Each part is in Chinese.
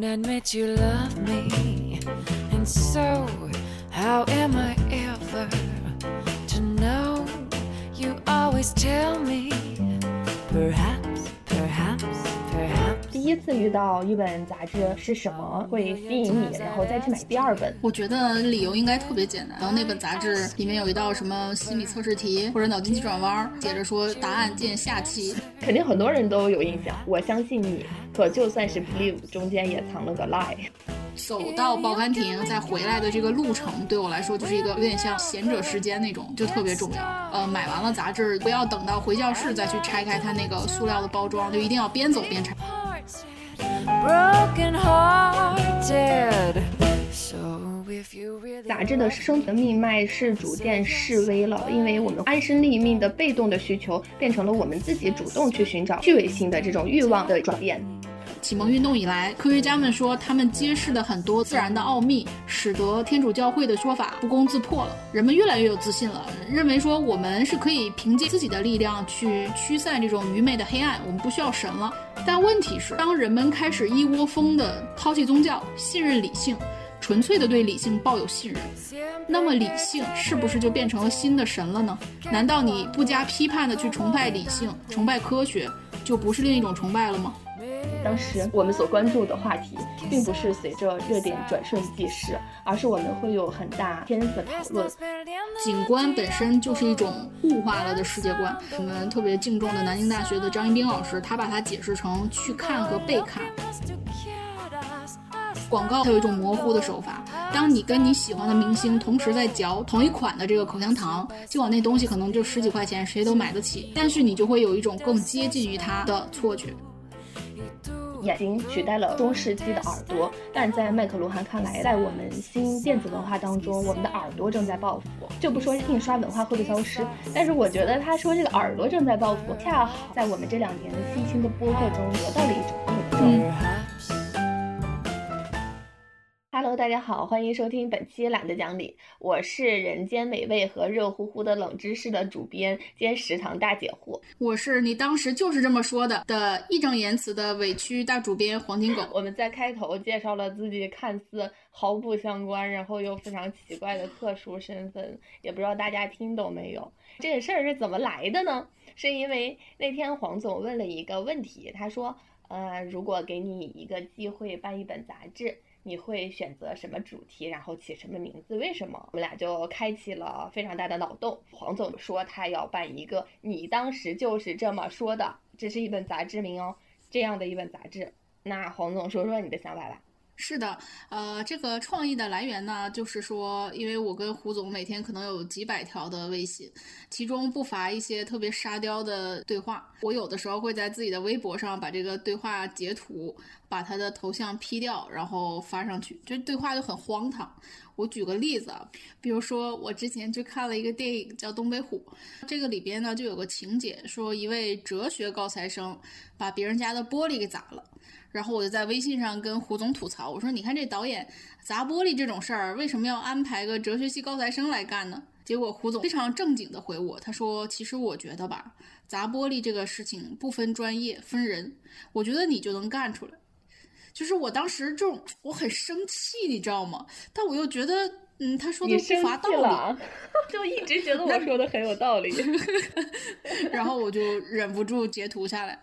won't admit you love me. And so, how am I ever to know? You always tell me, 第一次遇到一本杂志是什么会吸引你，然后再去买第二本？我觉得理由应该特别简单。然后那本杂志里面有一道什么心理测试题或者脑筋急转弯，写着说答案见下期。肯定很多人都有印象。我相信你，可就算是 believe，中间也藏了个 lie。走到报刊亭再回来的这个路程，对我来说就是一个有点像贤者时间那种，就特别重要。呃，买完了杂志，不要等到回教室再去拆开它那个塑料的包装，就一定要边走边拆。杂志的生存命脉是逐渐式微了，因为我们安身立命的被动的需求，变成了我们自己主动去寻找趣味性的这种欲望的转变。启蒙运动以来，科学家们说他们揭示了很多自然的奥秘，使得天主教会的说法不攻自破了。人们越来越有自信了，认为说我们是可以凭借自己的力量去驱散这种愚昧的黑暗，我们不需要神了。但问题是，当人们开始一窝蜂地抛弃宗教，信任理性，纯粹的对理性抱有信任，那么理性是不是就变成了新的神了呢？难道你不加批判的去崇拜理性、崇拜科学，就不是另一种崇拜了吗？当时我们所关注的话题，并不是随着热点转瞬即逝，而是我们会有很大篇幅讨论。景观本身就是一种物化了的世界观。我们特别敬重的南京大学的张一斌老师，他把它解释成去看和被看。广告它有一种模糊的手法，当你跟你喜欢的明星同时在嚼同一款的这个口香糖，尽管那东西可能就十几块钱，谁都买得起，但是你就会有一种更接近于它的错觉。眼睛取代了中世纪的耳朵，但在麦克罗汉看来，在我们新电子文化当中，我们的耳朵正在报复。就不说印刷文化会不会消失，但是我觉得他说这个耳朵正在报复，恰好在我们这两年新兴的播客中得到了一种印证。Hello，大家好，欢迎收听本期懒得讲理，我是人间美味和热乎乎的冷知识的主编兼食堂大姐夫。我是你当时就是这么说的的义正言辞的委屈大主编黄金狗。我们在开头介绍了自己看似毫不相关，然后又非常奇怪的特殊身份，也不知道大家听懂没有？这个事儿是怎么来的呢？是因为那天黄总问了一个问题，他说：“呃，如果给你一个机会办一本杂志。”你会选择什么主题，然后起什么名字？为什么？我们俩就开启了非常大的脑洞。黄总说他要办一个，你当时就是这么说的，这是一本杂志名哦，这样的一本杂志。那黄总说说你的想法吧。是的，呃，这个创意的来源呢，就是说，因为我跟胡总每天可能有几百条的微信，其中不乏一些特别沙雕的对话。我有的时候会在自己的微博上把这个对话截图，把他的头像 P 掉，然后发上去。就对话就很荒唐。我举个例子啊，比如说我之前去看了一个电影叫《东北虎》，这个里边呢就有个情节，说一位哲学高材生把别人家的玻璃给砸了。然后我就在微信上跟胡总吐槽，我说：“你看这导演砸玻璃这种事儿，为什么要安排个哲学系高材生来干呢？”结果胡总非常正经的回我，他说：“其实我觉得吧，砸玻璃这个事情不分专业，分人。我觉得你就能干出来。”就是我当时这种我很生气，你知道吗？但我又觉得，嗯，他说的不乏道理，就一直觉得我说的很有道理，然后我就忍不住截图下来。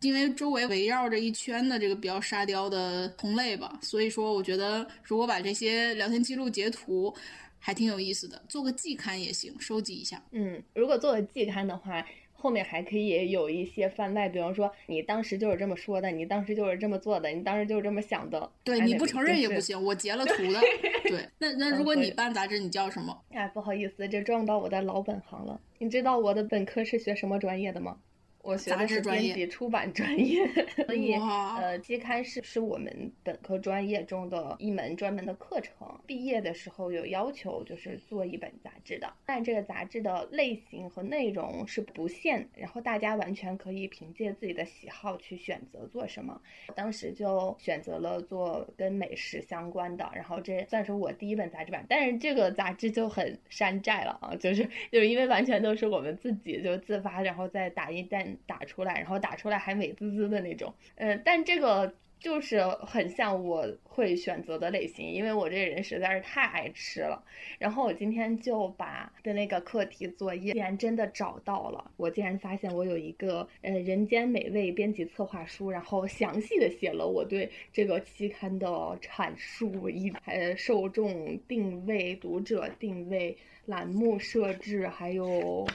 因为周围围绕着一圈的这个比较沙雕的同类吧，所以说我觉得如果把这些聊天记录截图，还挺有意思的，做个季刊也行，收集一下。嗯，如果做个季刊的话，后面还可以有一些番外，比方说你当时就是这么说的，你当时就是这么做的，你当时就是这么想的。对，你不承认也不行，我截了图的。对，那那如果你办杂志，你叫什么？哎，不好意思，这撞到我的老本行了。你知道我的本科是学什么专业的吗？我学的是编辑出版专业，所以呃，期刊是是我们本科专业中的一门专门的课程。毕业的时候有要求，就是做一本杂志的，但这个杂志的类型和内容是不限，然后大家完全可以凭借自己的喜好去选择做什么。当时就选择了做跟美食相关的，然后这算是我第一本杂志版。但是这个杂志就很山寨了啊，就是就是因为完全都是我们自己就自发，然后再打印打出来，然后打出来还美滋滋的那种，呃，但这个就是很像我会选择的类型，因为我这人实在是太爱吃了。然后我今天就把的那个课题作业，竟然真的找到了。我竟然发现我有一个呃《人间美味》编辑策划书，然后详细的写了我对这个期刊的阐述，一呃受众定位、读者定位、栏目设置，还有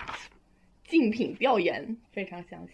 竞品调研，非常详细。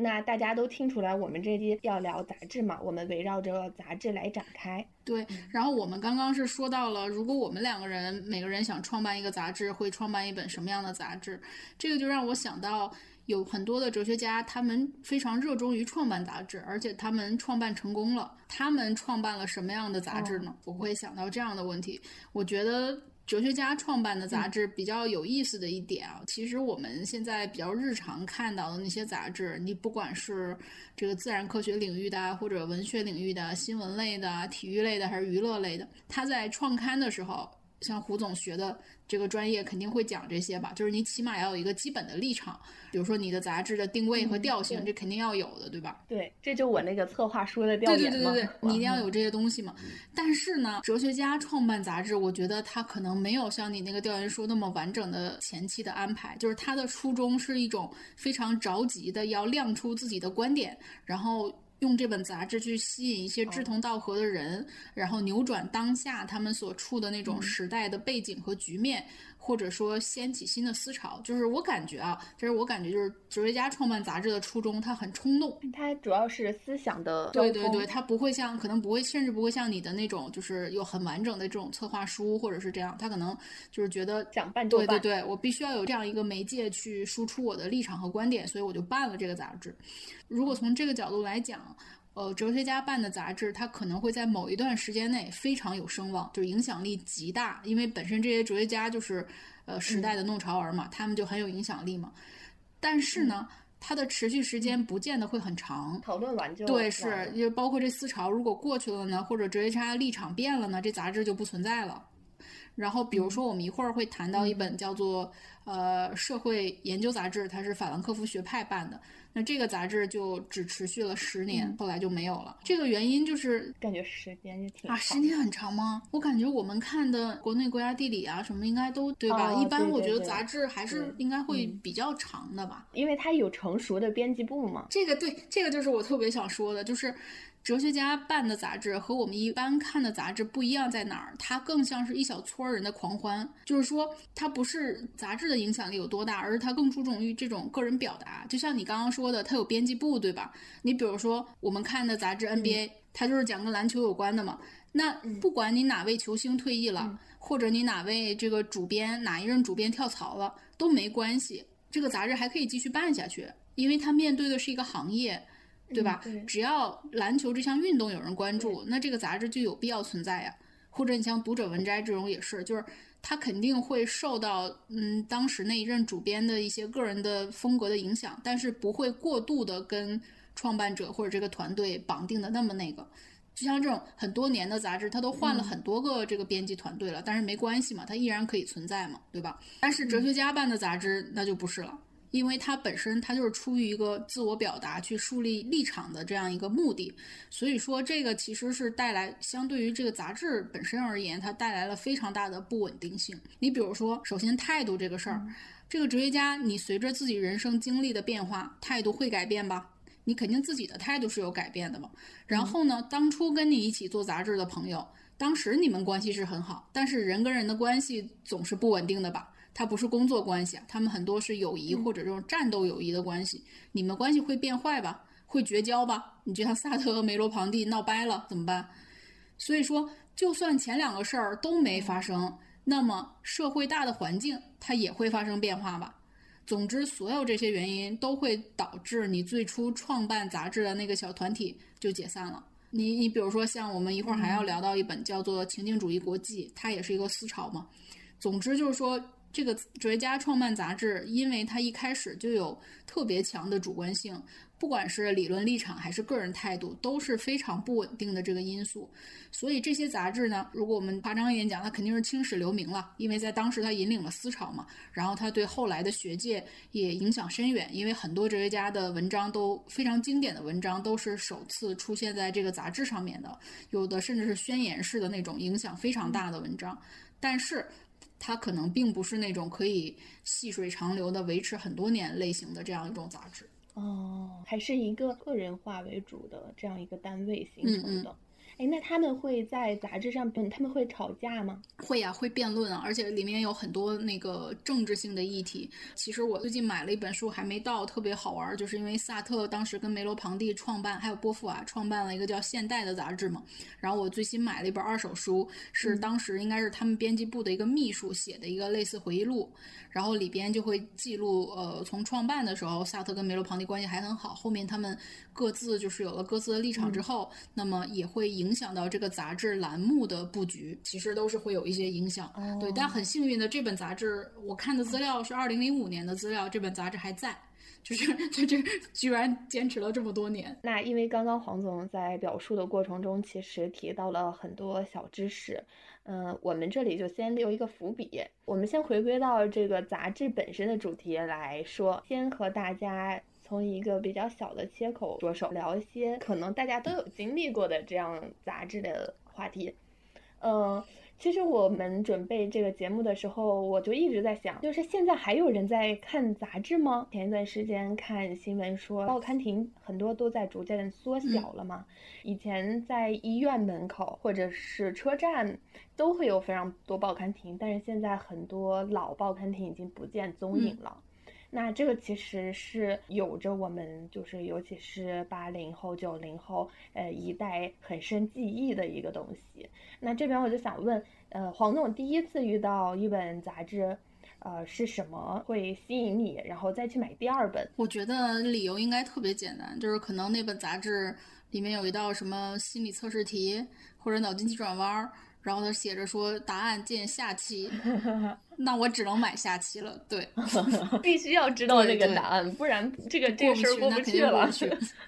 那大家都听出来，我们这期要聊杂志嘛？我们围绕着杂志来展开。对，然后我们刚刚是说到了，如果我们两个人每个人想创办一个杂志，会创办一本什么样的杂志？这个就让我想到，有很多的哲学家，他们非常热衷于创办杂志，而且他们创办成功了。他们创办了什么样的杂志呢？我会想到这样的问题。我觉得。哲学家创办的杂志比较有意思的一点啊，其实我们现在比较日常看到的那些杂志，你不管是这个自然科学领域的，或者文学领域的、新闻类的、体育类的，还是娱乐类的，它在创刊的时候，像胡总学的。这个专业肯定会讲这些吧，就是你起码要有一个基本的立场，比如说你的杂志的定位和调性，这肯定要有的，对吧？对，这就我那个策划书的调研对对对对，你一定要有这些东西嘛。但是呢，哲学家创办杂志，我觉得他可能没有像你那个调研书那么完整的前期的安排，就是他的初衷是一种非常着急的要亮出自己的观点，然后。用这本杂志去吸引一些志同道合的人，然后扭转当下他们所处的那种时代的背景和局面。或者说掀起新的思潮，就是我感觉啊，就是我感觉就是哲学家创办杂志的初衷，他很冲动，他主要是思想的对对对，他不会像可能不会，甚至不会像你的那种，就是有很完整的这种策划书或者是这样，他可能就是觉得想办对对对，我必须要有这样一个媒介去输出我的立场和观点，所以我就办了这个杂志。如果从这个角度来讲。呃，哲学家办的杂志，它可能会在某一段时间内非常有声望，就是影响力极大，因为本身这些哲学家就是呃时代的弄潮儿嘛，他们就很有影响力嘛。但是呢，它的持续时间不见得会很长。讨论完就对，是就包括这思潮如果过去了呢，或者哲学家立场变了呢，这杂志就不存在了。然后比如说我们一会儿会谈到一本叫做呃社会研究杂志，它是法兰克福学派办的。那这个杂志就只持续了十年，后来就没有了。这个原因就是感觉时间也挺啊，时间很长吗？我感觉我们看的国内国家地理啊什么应该都对吧？一般我觉得杂志还是应该会比较长的吧，因为它有成熟的编辑部嘛。这个对，这个就是我特别想说的，就是。哲学家办的杂志和我们一般看的杂志不一样在哪儿？它更像是一小撮人的狂欢，就是说，它不是杂志的影响力有多大，而是它更注重于这种个人表达。就像你刚刚说的，它有编辑部，对吧？你比如说我们看的杂志 NBA，它就是讲跟篮球有关的嘛。那不管你哪位球星退役了，或者你哪位这个主编哪一任主编跳槽了，都没关系，这个杂志还可以继续办下去，因为它面对的是一个行业。对吧？只要篮球这项运动有人关注，那这个杂志就有必要存在呀。或者你像《读者文摘》这种也是，就是它肯定会受到嗯当时那一任主编的一些个人的风格的影响，但是不会过度的跟创办者或者这个团队绑定的那么那个。就像这种很多年的杂志，它都换了很多个这个编辑团队了，但是没关系嘛，它依然可以存在嘛，对吧？但是哲学家办的杂志那就不是了。因为它本身，它就是出于一个自我表达、去树立立场的这样一个目的，所以说这个其实是带来相对于这个杂志本身而言，它带来了非常大的不稳定性。你比如说，首先态度这个事儿，这个哲学家，你随着自己人生经历的变化，态度会改变吧？你肯定自己的态度是有改变的嘛。然后呢，当初跟你一起做杂志的朋友，当时你们关系是很好，但是人跟人的关系总是不稳定的吧？它不是工作关系啊，他们很多是友谊或者这种战斗友谊的关系。你们关系会变坏吧？会绝交吧？你就像萨特和梅罗庞蒂闹掰了怎么办？所以说，就算前两个事儿都没发生，那么社会大的环境它也会发生变化吧？总之，所有这些原因都会导致你最初创办杂志的那个小团体就解散了。你你比如说，像我们一会儿还要聊到一本叫做《情境主义国际》，它也是一个思潮嘛。总之就是说。这个哲学家创办杂志，因为他一开始就有特别强的主观性。不管是理论立场还是个人态度，都是非常不稳定的这个因素。所以这些杂志呢，如果我们夸张一点讲，它肯定是青史留名了，因为在当时它引领了思潮嘛。然后它对后来的学界也影响深远，因为很多哲学家的文章都非常经典的文章都是首次出现在这个杂志上面的，有的甚至是宣言式的那种影响非常大的文章。但是它可能并不是那种可以细水长流的维持很多年类型的这样一种杂志。哦，还是一个个人化为主的这样一个单位形成的。哎，那他们会在杂志上，他们会吵架吗？会呀，会辩论啊，而且里面有很多那个政治性的议题。其实我最近买了一本书，还没到，特别好玩，就是因为萨特当时跟梅罗庞蒂创办，还有波伏娃创办了一个叫《现代》的杂志嘛。然后我最新买了一本二手书，是当时应该是他们编辑部的一个秘书写的一个类似回忆录。然后里边就会记录，呃，从创办的时候，萨特跟梅罗庞蒂关系还很好。后面他们各自就是有了各自的立场之后，那么也会影响到这个杂志栏目的布局，其实都是会有一些影响。对，但很幸运的，这本杂志我看的资料是二零零五年的资料，这本杂志还在，就是在 这居然坚持了这么多年。那因为刚刚黄总在表述的过程中，其实提到了很多小知识。嗯，我们这里就先留一个伏笔。我们先回归到这个杂志本身的主题来说，先和大家从一个比较小的切口着手聊一些可能大家都有经历过的这样杂志的话题。嗯。其实我们准备这个节目的时候，我就一直在想，就是现在还有人在看杂志吗？前一段时间看新闻说，报刊亭很多都在逐渐缩小了嘛。以前在医院门口或者是车站都会有非常多报刊亭，但是现在很多老报刊亭已经不见踪影了。那这个其实是有着我们就是尤其是八零后、九零后呃一代很深记忆的一个东西。那这边我就想问，呃，黄总第一次遇到一本杂志，呃，是什么会吸引你，然后再去买第二本？我觉得理由应该特别简单，就是可能那本杂志里面有一道什么心理测试题或者脑筋急转弯儿。然后他写着说答案见下期，那我只能买下期了。对，必须要知道这个答案，不然这个这个事儿过不去了。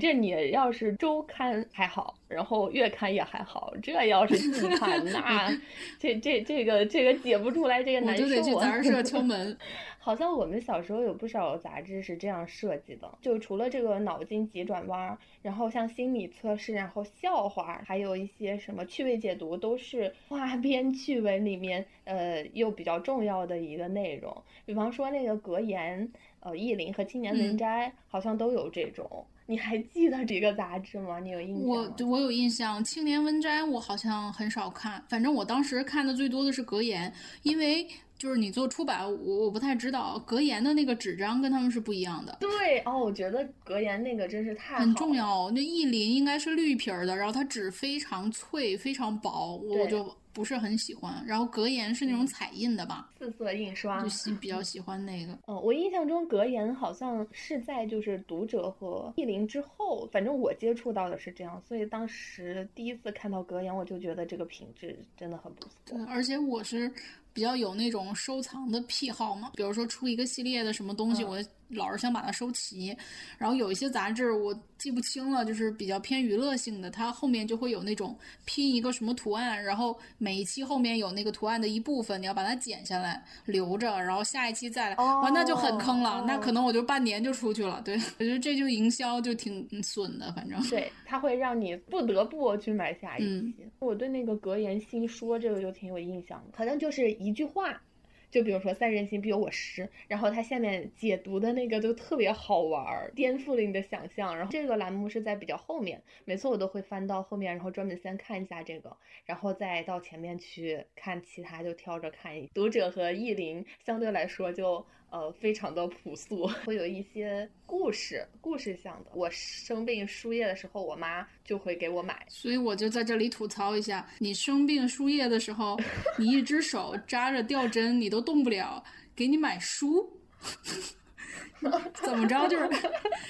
这你要是周刊还好，然后月刊也还好，这要是季刊，那 这这这个这个解不出来这个难受。我就得去杂志社敲 门。好像我们小时候有不少杂志是这样设计的，就除了这个脑筋急转弯，然后像心理测试，然后笑话，还有一些什么趣味解读，都是花边趣闻里面呃又比较重要的一个内容。比方说那个格言，呃，意林和青年文摘好像都有这种。你还记得这个杂志吗？你有印象？我我有印象，青年文摘我好像很少看，反正我当时看的最多的是格言，因为。就是你做出版，我我不太知道格言的那个纸张跟他们是不一样的。对哦，我觉得格言那个真是太很重要。那意林应该是绿皮儿的，然后它纸非常脆，非常薄，我就不是很喜欢。然后格言是那种彩印的吧，四色印刷，就喜比较喜欢那个。嗯，我印象中格言好像是在就是读者和意林之后，反正我接触到的是这样，所以当时第一次看到格言，我就觉得这个品质真的很不错。对，而且我是。比较有那种收藏的癖好嘛，比如说出一个系列的什么东西，我老是想把它收齐。然后有一些杂志我记不清了，就是比较偏娱乐性的，它后面就会有那种拼一个什么图案，然后每一期后面有那个图案的一部分，你要把它剪下来留着，然后下一期再来，哇，那就很坑了，那可能我就半年就出去了。对 我觉得这就营销就挺损的，反正对，它会让你不得不去买下一期。我对那个格言新说这个就挺有印象的，好像就是。一句话，就比如说“三人行，必有我师”，然后它下面解读的那个就特别好玩，颠覆了你的想象。然后这个栏目是在比较后面，每次我都会翻到后面，然后专门先看一下这个，然后再到前面去看其他，就挑着看。读者和意林相对来说就。呃，非常的朴素，会有一些故事，故事向的。我生病输液的时候，我妈就会给我买，所以我就在这里吐槽一下：你生病输液的时候，你一只手扎着吊针，你都动不了，给你买书，怎么着？就是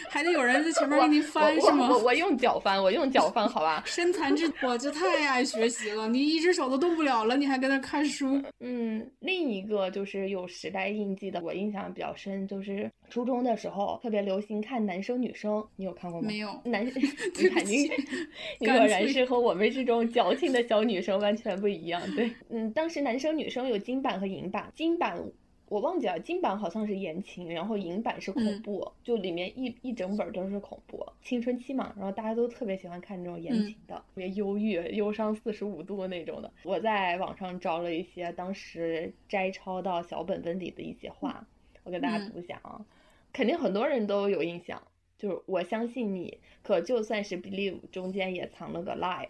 还得有人在前面给你翻是吗？我我用脚翻，我用脚翻，好吧。身残志，我就太爱学习了。你一只手都动不了了，你还跟那看书？嗯，另一个就是有时代印记的，我印象比较深，就是初中的时候特别流行看男生女生，你有看过吗？没有。男，你肯定，你果然是和我们这种矫情的小女生完全不一样。对，嗯，当时男生女生有金版和银版，金版。我忘记了，金版好像是言情，然后银版是恐怖，就里面一一整本都是恐怖，青春期嘛，然后大家都特别喜欢看这种言情的，特别忧郁、忧伤四十五度那种的。我在网上找了一些当时摘抄到小本本里的一些话，我给大家读一下啊，肯定很多人都有印象，就是我相信你，可就算是 believe 中间也藏了个 lie，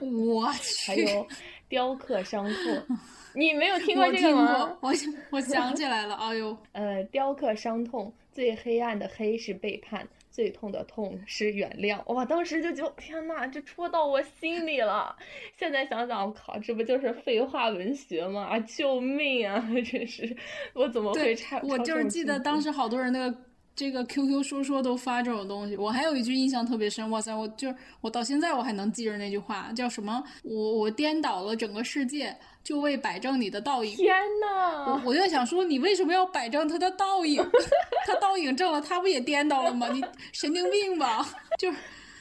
我去，还有雕刻伤痛。你没有听过这个吗？我 我想起来了，哎呦，呃，雕刻伤痛，最黑暗的黑是背叛，最痛的痛是原谅。哇，当时就觉得天呐，这戳到我心里了。现在想想，我靠，这不就是废话文学吗？啊，救命啊！真是，我怎么会差？我就是记得当时好多人那个。这个 QQ 说说都发这种东西，我还有一句印象特别深，哇塞，我就我到现在我还能记着那句话，叫什么？我我颠倒了整个世界，就为摆正你的倒影。天呐！我我就想说，你为什么要摆正他的倒影？他倒影正了，他不也颠倒了吗？你神经病吧？就。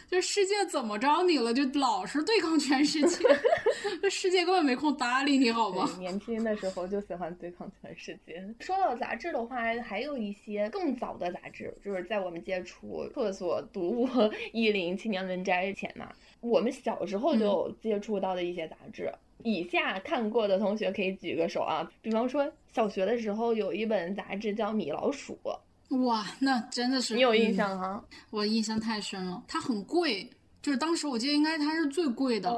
这世界怎么着你了？就老是对抗全世界，这世界根本没空搭理你，好吗？年轻的时候就喜欢对抗全世界。说到杂志的话，还有一些更早的杂志，就是在我们接触厕所读物《一零青年文摘》前嘛，我们小时候就接触到的一些杂志。以下看过的同学可以举个手啊，比方说小学的时候有一本杂志叫《米老鼠》。哇，那真的是你有印象哈？我印象太深了，它很贵，就是当时我记得应该它是最贵的。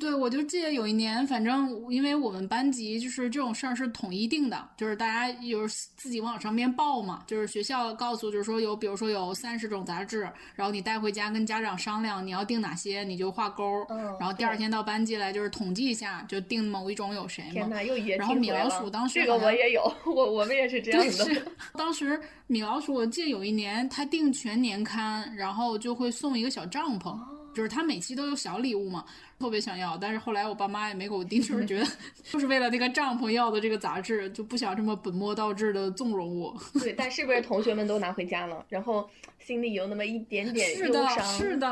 对，我就记得有一年，反正因为我们班级就是这种事儿是统一定的，就是大家有自己往上面报嘛，就是学校告诉，就是说有，比如说有三十种杂志，然后你带回家跟家长商量，你要订哪些，你就画勾，然后第二天到班级来就是统计一下，就定某一种有谁嘛。天哪，又然后米老鼠当时这个我也有，我我们也是这样的。是当时米老鼠，我记得有一年他订全年刊，然后就会送一个小帐篷，就是他每期都有小礼物嘛。特别想要，但是后来我爸妈也没给我订，就是觉得 就是为了那个帐篷要的这个杂志，就不想这么本末倒置的纵容我。对，但是不是同学们都拿回家了，然后心里有那么一点点忧伤。是的，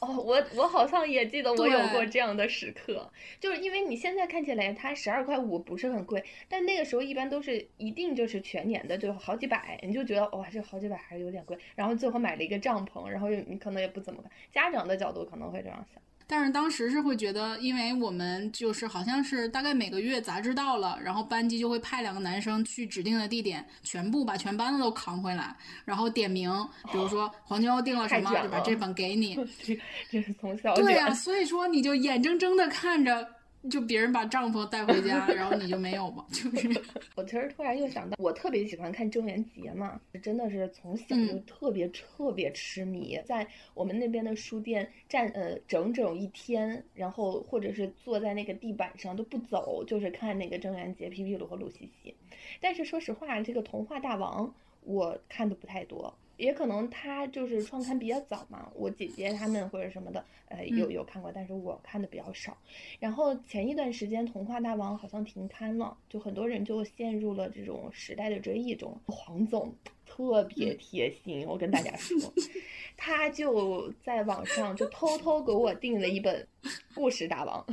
哦，我我好像也记得我有过这样的时刻，就是因为你现在看起来它十二块五不是很贵，但那个时候一般都是一定就是全年的，就好几百，你就觉得哇，这好几百还是有点贵，然后最后买了一个帐篷，然后又你可能也不怎么看，家长的角度可能会这样想。但是当时是会觉得，因为我们就是好像是大概每个月杂志到了，然后班级就会派两个男生去指定的地点，全部把全班的都扛回来，然后点名，比如说黄秋订了什么，就把这本给你。这是从小对呀，所以说你就眼睁睁的看着。就别人把帐篷带回家，然后你就没有吗？就是。我其实突然又想到，我特别喜欢看郑渊洁嘛，真的是从小就特别特别痴迷，在我们那边的书店站呃整整一天，然后或者是坐在那个地板上都不走，就是看那个郑渊洁、皮皮鲁和鲁西西。但是说实话，这个童话大王我看的不太多。也可能他就是创刊比较早嘛，我姐姐他们或者什么的，呃，有有看过，但是我看的比较少。然后前一段时间《童话大王》好像停刊了，就很多人就陷入了这种时代的追忆中。黄总特别贴心，我跟大家说，他就在网上就偷偷给我订了一本《故事大王》，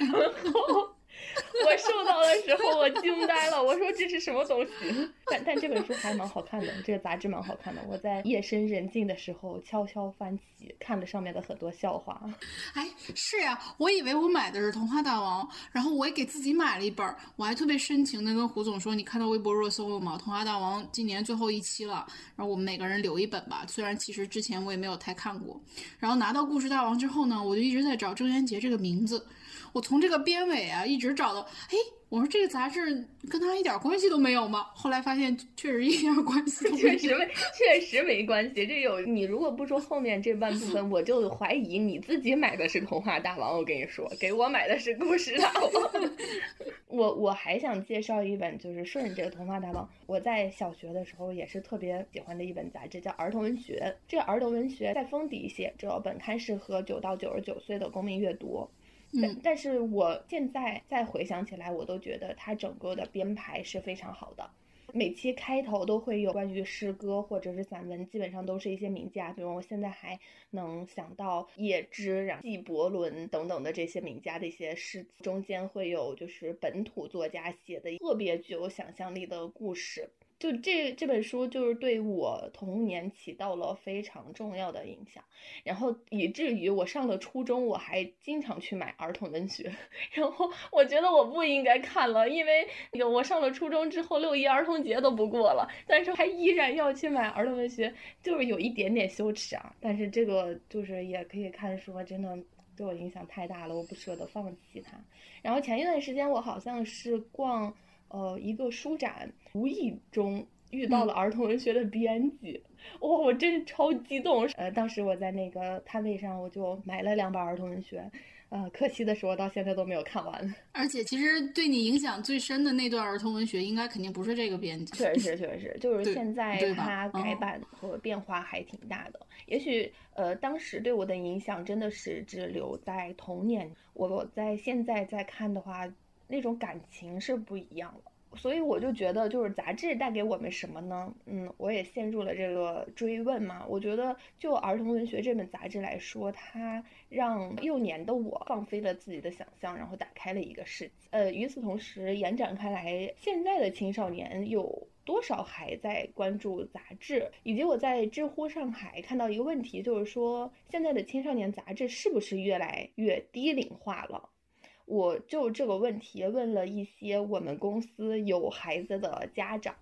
然后。我收到的时候，我惊呆了。我说这是什么东西？但但这本书还蛮好看的，这个杂志蛮好看的。我在夜深人静的时候悄悄翻起，看了上面的很多笑话。哎，是呀，我以为我买的是《童话大王》，然后我也给自己买了一本。我还特别深情的跟胡总说：“你看到微博热搜了吗？《童话大王》今年最后一期了，然后我们每个人留一本吧。虽然其实之前我也没有太看过。然后拿到《故事大王》之后呢，我就一直在找郑渊洁这个名字。我从这个编尾啊，一直找到，哎。我说这个杂志跟他一点关系都没有吗？后来发现确实一点关系都没，确实没，确实没关系。这有你如果不说后面这半部分，我就怀疑你自己买的是童话大王。我跟你说，给我买的是故事大王。我我还想介绍一本，就是顺着这个童话大王。我在小学的时候也是特别喜欢的一本杂志，叫儿童文学。这儿童文学在封底写着本刊适合九到九十九岁的公民阅读。但但是我现在再回想起来，我都觉得它整个的编排是非常好的。每期开头都会有关于诗歌或者是散文，基本上都是一些名家，比如我现在还能想到叶芝、然后纪伯伦等等的这些名家的一些诗，中间会有就是本土作家写的特别具有想象力的故事。就这这本书就是对我童年起到了非常重要的影响，然后以至于我上了初中，我还经常去买儿童文学。然后我觉得我不应该看了，因为有我上了初中之后，六一儿童节都不过了，但是还依然要去买儿童文学，就是有一点点羞耻啊。但是这个就是也可以看说，真的对我影响太大了，我不舍得放弃它。然后前一段时间我好像是逛。呃，一个书展，无意中遇到了儿童文学的编辑，哇，我真是超激动。呃，当时我在那个摊位上，我就买了两本儿童文学，呃，可惜的是我到现在都没有看完。而且，其实对你影响最深的那段儿童文学，应该肯定不是这个编辑。确实，确实，就是现在它改版和变化还挺大的。也许，呃，当时对我的影响真的是只留在童年。我在现在再看的话。那种感情是不一样的，所以我就觉得，就是杂志带给我们什么呢？嗯，我也陷入了这个追问嘛。我觉得，就儿童文学这本杂志来说，它让幼年的我放飞了自己的想象，然后打开了一个世界。呃，与此同时，延展开来，现在的青少年有多少还在关注杂志？以及我在知乎上还看到一个问题，就是说，现在的青少年杂志是不是越来越低龄化了？我就这个问题问了一些我们公司有孩子的家长，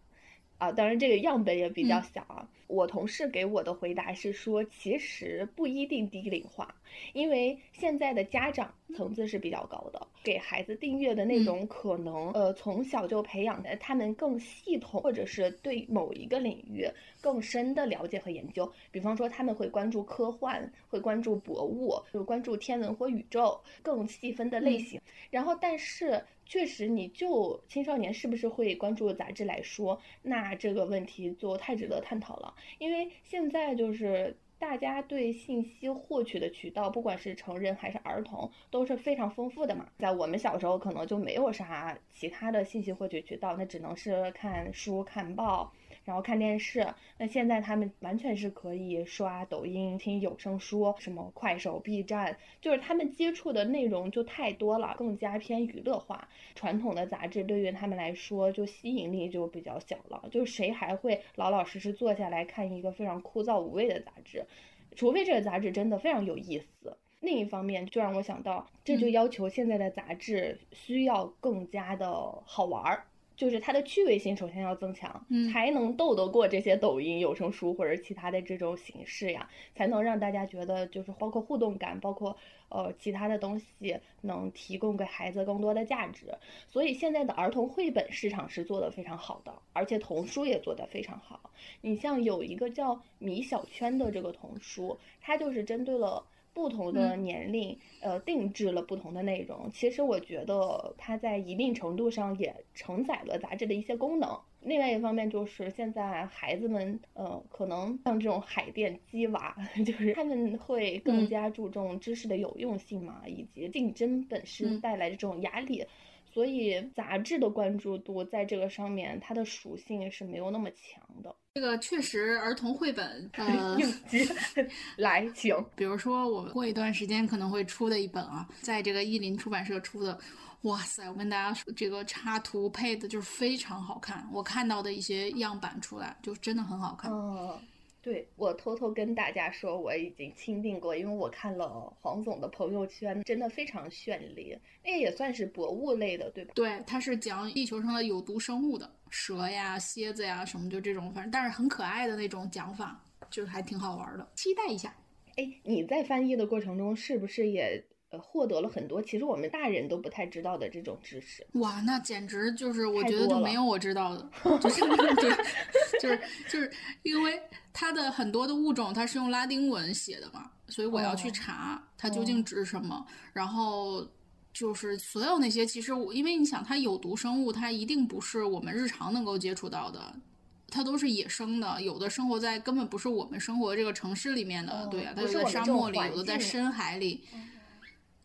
啊，当然这个样本也比较小啊。我同事给我的回答是说，其实不一定低龄化，因为现在的家长层次是比较高的，给孩子订阅的那种可能，呃，从小就培养的他们更系统，或者是对某一个领域更深的了解和研究。比方说，他们会关注科幻，会关注博物，就关注天文或宇宙更细分的类型。然后，但是。确实，你就青少年是不是会关注杂志来说，那这个问题就太值得探讨了。因为现在就是大家对信息获取的渠道，不管是成人还是儿童，都是非常丰富的嘛。在我们小时候可能就没有啥其他的信息获取渠道，那只能是看书、看报。然后看电视，那现在他们完全是可以刷抖音、听有声书，什么快手、B 站，就是他们接触的内容就太多了，更加偏娱乐化。传统的杂志对于他们来说就吸引力就比较小了，就是谁还会老老实实坐下来看一个非常枯燥无味的杂志？除非这个杂志真的非常有意思。另一方面，就让我想到，这就要求现在的杂志需要更加的好玩儿。就是它的趣味性首先要增强，才能斗得过这些抖音有声书或者其他的这种形式呀，才能让大家觉得就是包括互动感，包括呃其他的东西能提供给孩子更多的价值。所以现在的儿童绘本市场是做得非常好的，而且童书也做得非常好。你像有一个叫米小圈的这个童书，它就是针对了。不同的年龄，呃，定制了不同的内容。其实我觉得它在一定程度上也承载了杂志的一些功能。另外一方面就是现在孩子们，呃，可能像这种海淀鸡娃，就是他们会更加注重知识的有用性嘛，以及竞争本身带来的这种压力。所以杂志的关注度在这个上面，它的属性是没有那么强的。这个确实，儿童绘本，呃，来请，比如说我过一段时间可能会出的一本啊，在这个译林出版社出的，哇塞，我跟大家说，这个插图配的就是非常好看，我看到的一些样板出来就真的很好看。对我偷偷跟大家说，我已经钦定过，因为我看了黄总的朋友圈，真的非常绚丽。那也算是博物类的，对吧？对，它是讲地球上的有毒生物的，蛇呀、蝎子呀什么，就这种，反正但是很可爱的那种讲法，就还挺好玩的，期待一下。哎，你在翻译的过程中是不是也呃，获得了很多其实我们大人都不太知道的这种知识。哇，那简直就是我觉得就没有我知道的，就是就是就是因为它的很多的物种它是用拉丁文写的嘛，所以我要去查它究竟指什么。然后就是所有那些，其实我因为你想，它有毒生物，它一定不是我们日常能够接触到的。它都是野生的，有的生活在根本不是我们生活这个城市里面的，对啊，它有在沙漠里，有的在深海里。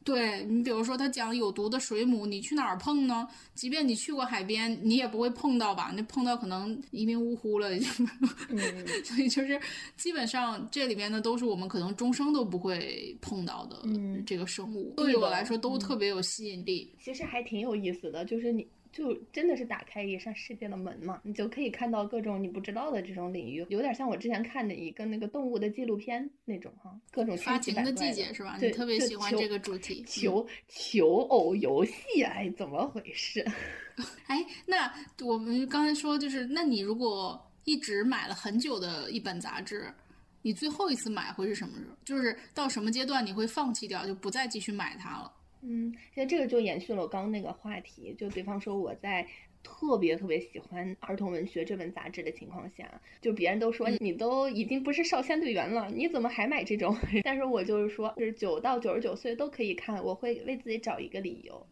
对你，比如说他讲有毒的水母，你去哪儿碰呢？即便你去过海边，你也不会碰到吧？那碰到可能一命呜呼了。所以就是基本上这里面呢，都是我们可能终生都不会碰到的这个生物，对我来说都特别有吸引力。其实还挺有意思的，就是你。就真的是打开一扇世界的门嘛，你就可以看到各种你不知道的这种领域，有点像我之前看的一个那个动物的纪录片那种哈，各种发情的季节是吧？你特别喜欢这个主题，求求偶游戏，哎，怎么回事？哎，那我们刚才说就是，那你如果一直买了很久的一本杂志，你最后一次买会是什么时候？就是到什么阶段你会放弃掉，就不再继续买它了？嗯，现在这个就延续了我刚刚那个话题，就比方说我在特别特别喜欢儿童文学这本杂志的情况下，就别人都说你都已经不是少先队员了，你怎么还买这种？但是我就是说，是九到九十九岁都可以看，我会为自己找一个理由。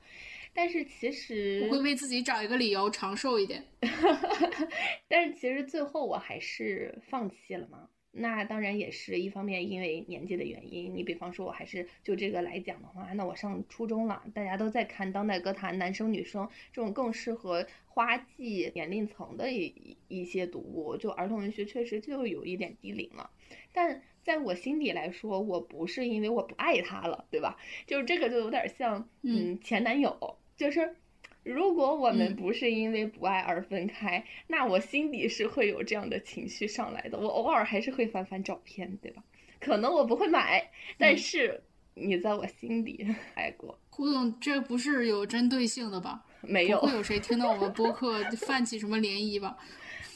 但是其实我会为自己找一个理由长寿一点。但是其实最后我还是放弃了嘛。那当然也是一方面，因为年纪的原因。你比方说，我还是就这个来讲的话，那我上初中了，大家都在看当代歌坛，男生女生这种更适合花季年龄层的一一些读物，就儿童文学确实就有一点低龄了。但在我心底来说，我不是因为我不爱他了，对吧？就是这个就有点像，嗯，前男友，就是。如果我们不是因为不爱而分开，那我心底是会有这样的情绪上来的。我偶尔还是会翻翻照片，对吧？可能我不会买，但是你在我心底 爱过。胡总，这不是有针对性的吧？没有，不会有谁听到我们播客 泛起什么涟漪吧？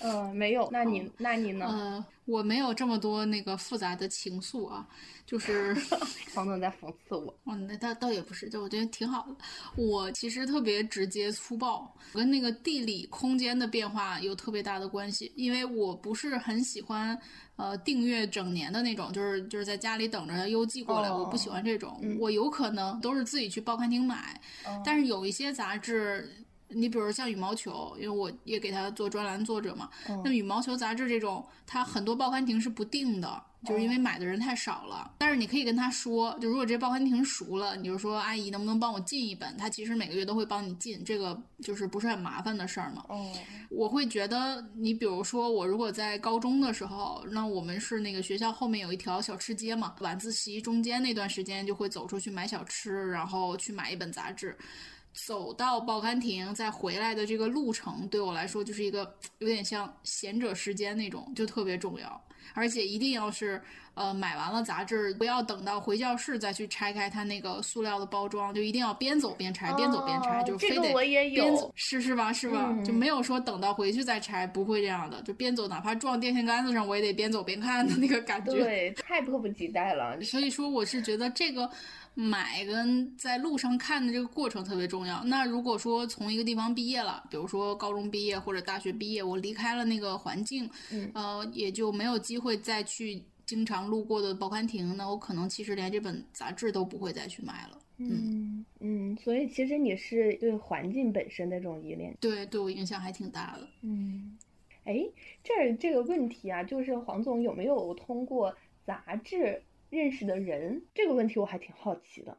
嗯，没有。那你那你呢？呃，我没有这么多那个复杂的情愫啊。就是 黄总在讽刺我，哦，那倒倒也不是，就我觉得挺好的。我其实特别直接粗暴，跟那个地理空间的变化有特别大的关系。因为我不是很喜欢呃订阅整年的那种，就是就是在家里等着邮寄过来，我不喜欢这种。我有可能都是自己去报刊亭买，但是有一些杂志。你比如像羽毛球，因为我也给他做专栏作者嘛。那羽毛球杂志这种，它很多报刊亭是不定的，就是因为买的人太少了。但是你可以跟他说，就如果这报刊亭熟了，你就说阿姨能不能帮我进一本？他其实每个月都会帮你进，这个就是不是很麻烦的事儿嘛。哦，我会觉得你比如说我如果在高中的时候，那我们是那个学校后面有一条小吃街嘛，晚自习中间那段时间就会走出去买小吃，然后去买一本杂志。走到报刊亭再回来的这个路程，对我来说就是一个有点像闲者时间那种，就特别重要。而且一定要是，呃，买完了杂志，不要等到回教室再去拆开它那个塑料的包装，就一定要边走边拆，边走边拆，就非得边走，是是吧？是吧？就没有说等到回去再拆，不会这样的，就边走，哪怕撞电线杆子上，我也得边走边看的那个感觉。对，太迫不及待了。所以说，我是觉得这个。买跟在路上看的这个过程特别重要。那如果说从一个地方毕业了，比如说高中毕业或者大学毕业，我离开了那个环境，呃，也就没有机会再去经常路过的报刊亭，那我可能其实连这本杂志都不会再去买了。嗯嗯，所以其实你是对环境本身的这种依恋，对对我影响还挺大的。嗯，哎，这这个问题啊，就是黄总有没有通过杂志？认识的人这个问题我还挺好奇的，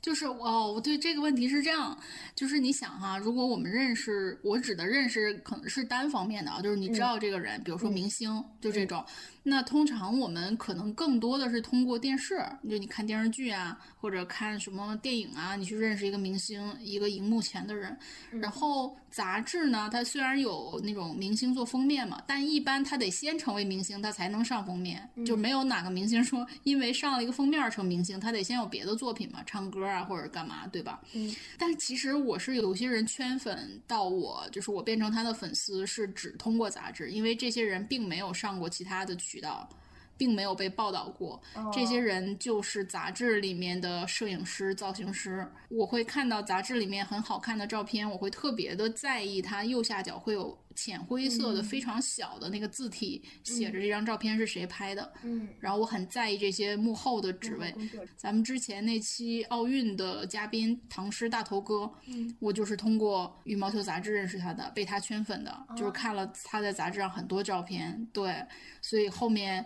就是哦，我对这个问题是这样，就是你想哈，如果我们认识，我指的认识可能是单方面的啊，就是你知道这个人，比如说明星，就这种。那通常我们可能更多的是通过电视，就你看电视剧啊，或者看什么电影啊，你去认识一个明星，一个荧幕前的人。然后杂志呢，它虽然有那种明星做封面嘛，但一般他得先成为明星，他才能上封面。就没有哪个明星说因为上了一个封面成明星，他得先有别的作品嘛，唱歌啊或者干嘛，对吧？嗯。但其实我是有些人圈粉到我，就是我变成他的粉丝是只通过杂志，因为这些人并没有上过其他的渠道。并没有被报道过。这些人就是杂志里面的摄影师、造型师。我会看到杂志里面很好看的照片，我会特别的在意它右下角会有。浅灰色的非常小的那个字体，写着这张照片是谁拍的。嗯，然后我很在意这些幕后的职位。咱们之前那期奥运的嘉宾唐诗大头哥，嗯，我就是通过羽毛球杂志认识他的，被他圈粉的，就是看了他在杂志上很多照片。对，所以后面。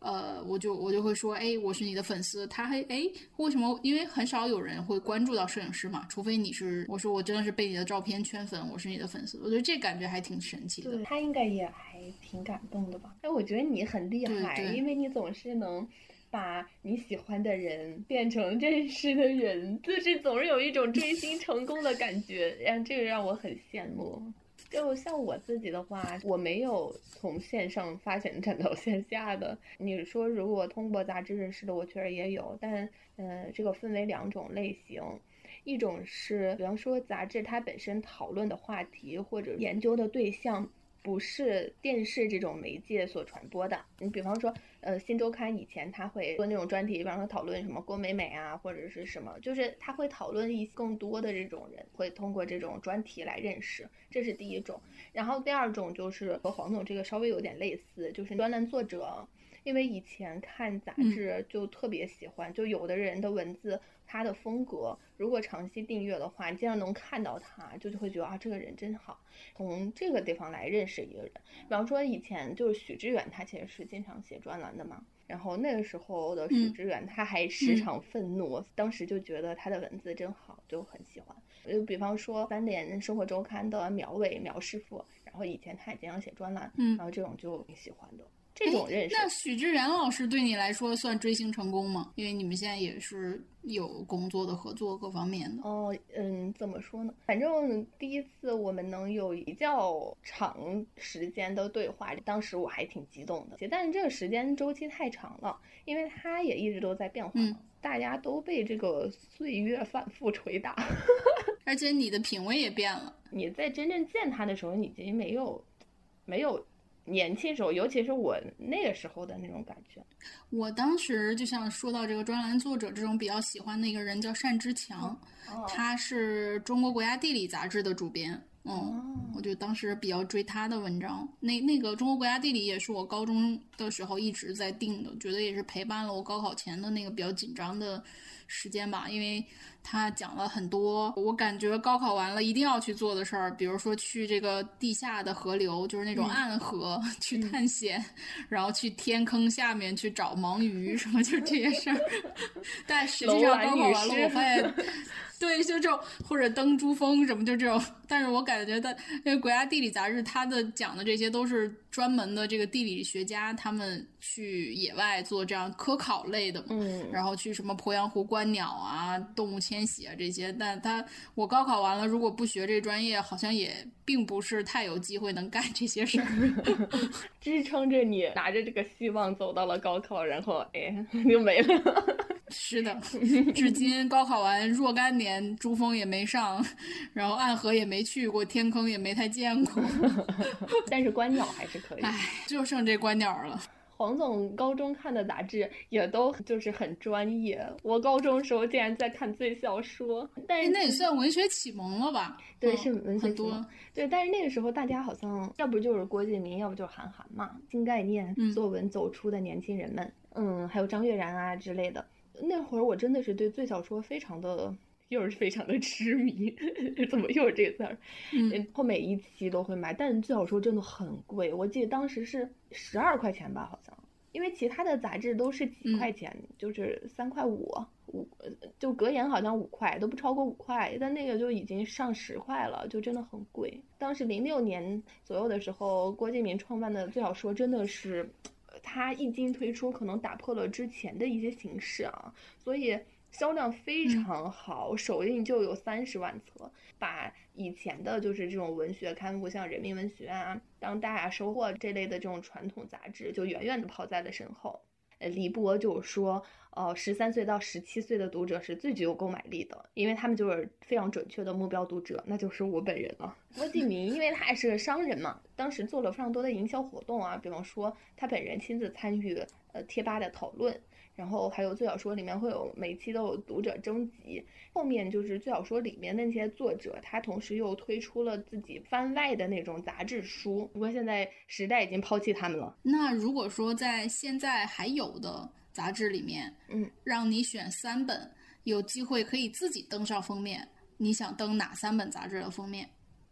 呃，我就我就会说，哎，我是你的粉丝。他还哎，为什么？因为很少有人会关注到摄影师嘛，除非你是我说我真的是被你的照片圈粉，我是你的粉丝。我觉得这感觉还挺神奇的。他应该也还挺感动的吧？哎，我觉得你很厉害，因为你总是能把你喜欢的人变成认识的人，就是总是有一种追星成功的感觉，让这个让我很羡慕。就像我自己的话，我没有从线上发展到线下的。你说如果通过杂志认识的，我确实也有，但嗯，这个分为两种类型，一种是比方说杂志它本身讨论的话题或者研究的对象。不是电视这种媒介所传播的。你比方说，呃，新周刊以前他会做那种专题，比方说讨论什么郭美美啊，或者是什么，就是他会讨论一更多的这种人，会通过这种专题来认识，这是第一种。然后第二种就是和黄总这个稍微有点类似，就是专栏作者。因为以前看杂志就特别喜欢，就有的人的文字，他的风格，如果长期订阅的话，你经常能看到他，就就会觉得啊，这个人真好。从这个地方来认识一个人，比方说以前就是许知远，他其实是经常写专栏的嘛。然后那个时候的许知远，他还时常愤怒，当时就觉得他的文字真好，就很喜欢。就比方说三联生活周刊的苗伟苗师傅，然后以前他也经常写专栏，然后这种就挺喜欢的。这种认识，那许志远老师对你来说算追星成功吗？因为你们现在也是有工作的合作各方面的。哦，嗯，怎么说呢？反正第一次我们能有比较长时间的对话，当时我还挺激动的。但是这个时间周期太长了，因为他也一直都在变化，大家都被这个岁月反复捶打，而且你的品味也变了。你在真正见他的时候，你已经没有，没有。年轻时候，尤其是我那个时候的那种感觉。我当时就像说到这个专栏作者这种比较喜欢的一个人叫单之强，他是中国国家地理杂志的主编。嗯，我就当时比较追他的文章。那那个中国国家地理也是我高中的时候一直在订的，觉得也是陪伴了我高考前的那个比较紧张的时间吧，因为。他讲了很多，我感觉高考完了一定要去做的事儿，比如说去这个地下的河流，就是那种暗河 去探险，然后去天坑下面去找盲鱼什么，就这些事儿。但实际上高考完了，我发现。对，就这种或者登珠峰什么，就这种。但是我感觉的，因为国家地理杂志，它的讲的这些都是专门的这个地理学家，他们去野外做这样科考类的，嗯，然后去什么鄱阳湖观鸟啊、动物迁徙啊这些。但他我高考完了，如果不学这专业，好像也并不是太有机会能干这些事儿。支撑着你拿着这个希望走到了高考，然后哎，就没了。是的，至今高考完若干年，珠峰也没上，然后暗河也没去过，天坑也没太见过。但是观鸟还是可以。唉，就剩这观鸟了。黄总高中看的杂志也都就是很专业。我高中时候竟然在看《最小说》，但是那也算文学启蒙了吧？对，是文学启蒙。对，但是那个时候大家好像要不就是郭敬明，要不就是韩寒嘛，新概念作文走出的年轻人们，嗯，还有张悦然啊之类的。那会儿我真的是对最小说非常的，又是非常的痴迷，怎么又是这个字儿？嗯，后每一期都会买，但最好说真的很贵，我记得当时是十二块钱吧，好像，因为其他的杂志都是几块钱，就是三块五五，就格言好像五块都不超过五块，但那个就已经上十块了，就真的很贵。当时零六年左右的时候，郭敬明创办的最好说真的是。他一经推出，可能打破了之前的一些形式啊，所以销量非常好，首印就有三十万册，把以前的就是这种文学刊物，像《人民文学》啊、《当代》啊、《收获》这类的这种传统杂志，就远远的抛在了身后。呃，李博就说，呃，十三岁到十七岁的读者是最具有购买力的，因为他们就是非常准确的目标读者，那就是我本人了。郭敬明，因为他也是个商人嘛，当时做了非常多的营销活动啊，比方说他本人亲自参与呃贴吧的讨论。然后还有最小说里面会有每期都有读者征集，后面就是最小说里面那些作者，他同时又推出了自己番外的那种杂志书。不过现在时代已经抛弃他们了。那如果说在现在还有的杂志里面，嗯，让你选三本，有机会可以自己登上封面，你想登哪三本杂志的封面？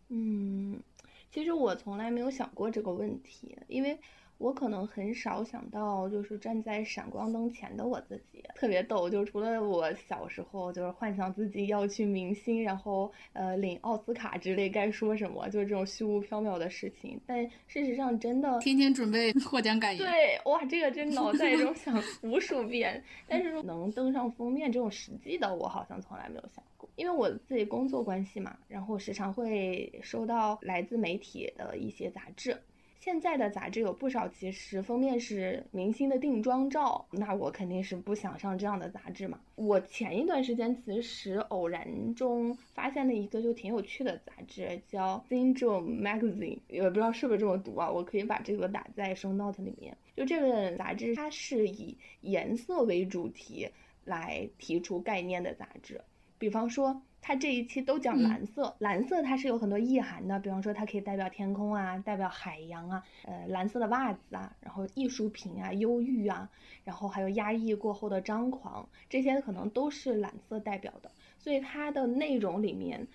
嗯，其实我从来没有想过这个问题，因为。我可能很少想到，就是站在闪光灯前的我自己特别逗。就除了我小时候，就是幻想自己要去明星，然后呃领奥斯卡之类，该说什么，就是这种虚无缥缈的事情。但事实上，真的天天准备获奖感言。对，哇，这个真脑袋中 想无数遍。但是能登上封面这种实际的，我好像从来没有想过。因为我自己工作关系嘛，然后时常会收到来自媒体的一些杂志。现在的杂志有不少，其实封面是明星的定妆照，那我肯定是不想上这样的杂志嘛。我前一段时间其实偶然中发现了一个就挺有趣的杂志，叫 Syndrome Magazine，也不知道是不是这么读啊。我可以把这个打在手 note 里面。就这个杂志，它是以颜色为主题来提出概念的杂志，比方说。它这一期都讲蓝色，蓝色它是有很多意涵的，比方说它可以代表天空啊，代表海洋啊，呃，蓝色的袜子啊，然后艺术品啊，忧郁啊，然后还有压抑过后的张狂，这些可能都是蓝色代表的。所以它的内容里面，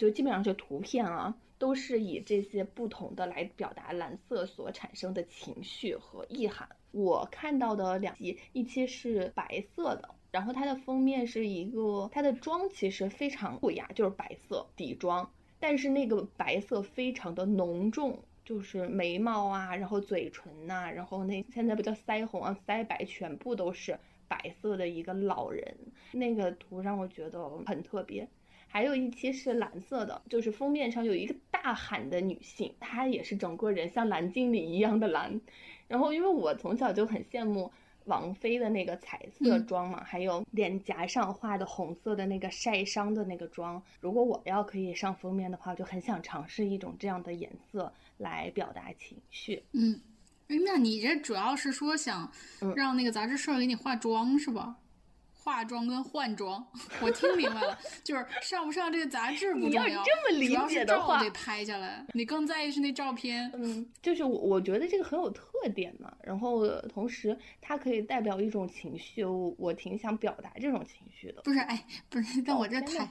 就基本上就图片啊，都是以这些不同的来表达蓝色所产生的情绪和意涵。我看到的两集，一期是白色的。然后它的封面是一个，它的妆其实非常不雅，就是白色底妆，但是那个白色非常的浓重，就是眉毛啊，然后嘴唇呐，然后那现在不叫腮红啊，腮白全部都是白色的一个老人，那个图让我觉得很特别。还有一期是蓝色的，就是封面上有一个大喊的女性，她也是整个人像蓝精灵一样的蓝。然后因为我从小就很羡慕。王菲的那个彩色妆嘛，还有脸颊上画的红色的那个晒伤的那个妆。如果我要可以上封面的话，我就很想尝试一种这样的颜色来表达情绪。嗯，那你这主要是说想让那个杂志社给你化妆是吧？化妆跟换装，我听明白了，就是上不上这个杂志不重要，这么理解的话，得拍下来。你更在意是那照片，嗯，就是我我觉得这个很有特点嘛。然后同时它可以代表一种情绪，我我挺想表达这种情绪的。不是，哎，不是，但我这抬，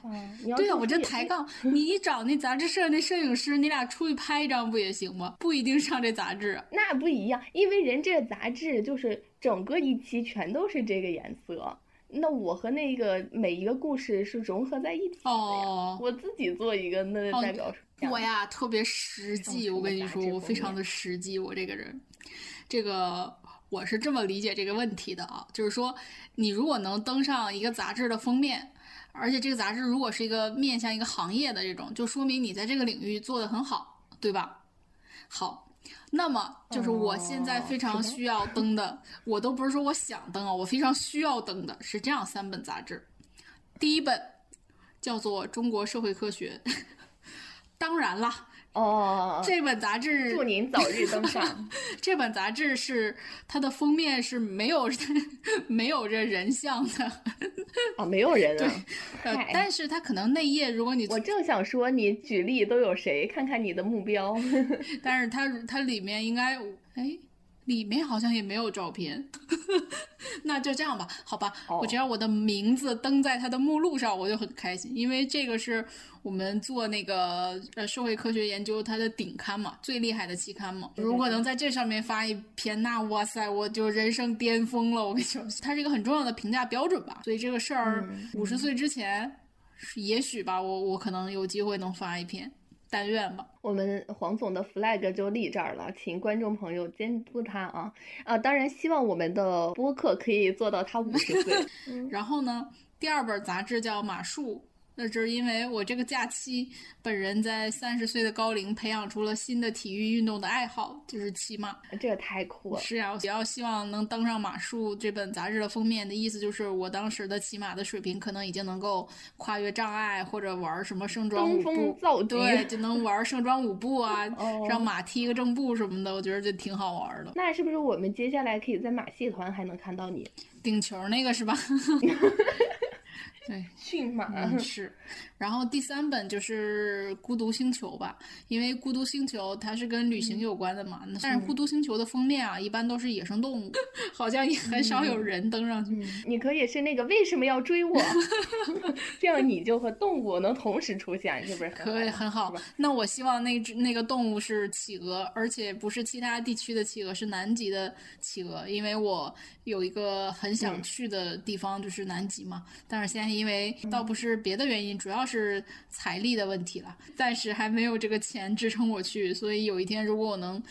对呀，我这抬杠，你找那杂志社那摄影师，你俩出去拍一张不也行吗？不一定上这杂志。那不一样，因为人这个杂志就是整个一期全都是这个颜色。那我和那个每一个故事是融合在一起的呀。我自己做一个那代表。我呀，特别实际。我跟你说，我非常的实际。我这个人，这个我是这么理解这个问题的啊，就是说，你如果能登上一个杂志的封面，而且这个杂志如果是一个面向一个行业的这种，就说明你在这个领域做的很好，对吧？好。那么就是我现在非常需要登的，我都不是说我想登啊，我非常需要登的是这样三本杂志。第一本叫做《中国社会科学》，当然啦。哦，这本杂志祝您早日登上。这本杂志是它的封面是没有没有这人像的啊，没有人啊。对，但是它可能内页，如果你我正想说，你举例都有谁？看看你的目标。但是它它里面应该哎。里面好像也没有照片，那就这样吧，好吧，我只要我的名字登在它的目录上，我就很开心，因为这个是我们做那个呃社会科学研究它的顶刊嘛，最厉害的期刊嘛。如果能在这上面发一篇，那哇塞，我就人生巅峰了。我跟你说，它是一个很重要的评价标准吧。所以这个事儿，五十岁之前，也许吧，我我可能有机会能发一篇。但愿吧，我们黄总的 flag 就立这儿了，请观众朋友监督他啊啊！当然，希望我们的播客可以做到他五十岁。然后呢，第二本杂志叫《马术那就是因为我这个假期，本人在三十岁的高龄培养出了新的体育运动的爱好，就是骑马。这个太酷了！是啊，只要希望能登上马术这本杂志的封面的意思，就是我当时的骑马的水平可能已经能够跨越障碍，或者玩什么盛装舞步，对，就能玩盛装舞步啊，让马踢个正步什么的，我觉得就挺好玩的。那是不是我们接下来可以在马戏团还能看到你顶球那个是吧？对，驯马是。然后第三本就是《孤独星球》吧，因为《孤独星球》它是跟旅行有关的嘛。但是《孤独星球》的封面啊，一般都是野生动物，好像也很少有人登上去。你可以是那个为什么要追我？这样你就和动物能同时出现，是不是？可以很好。那我希望那只那个动物是企鹅，而且不是其他地区的企鹅，是南极的企鹅，因为我有一个很想去的地方就是南极嘛。但是现在因为倒不是别的原因，主要。是财力的问题了，暂时还没有这个钱支撑我去，所以有一天如果我能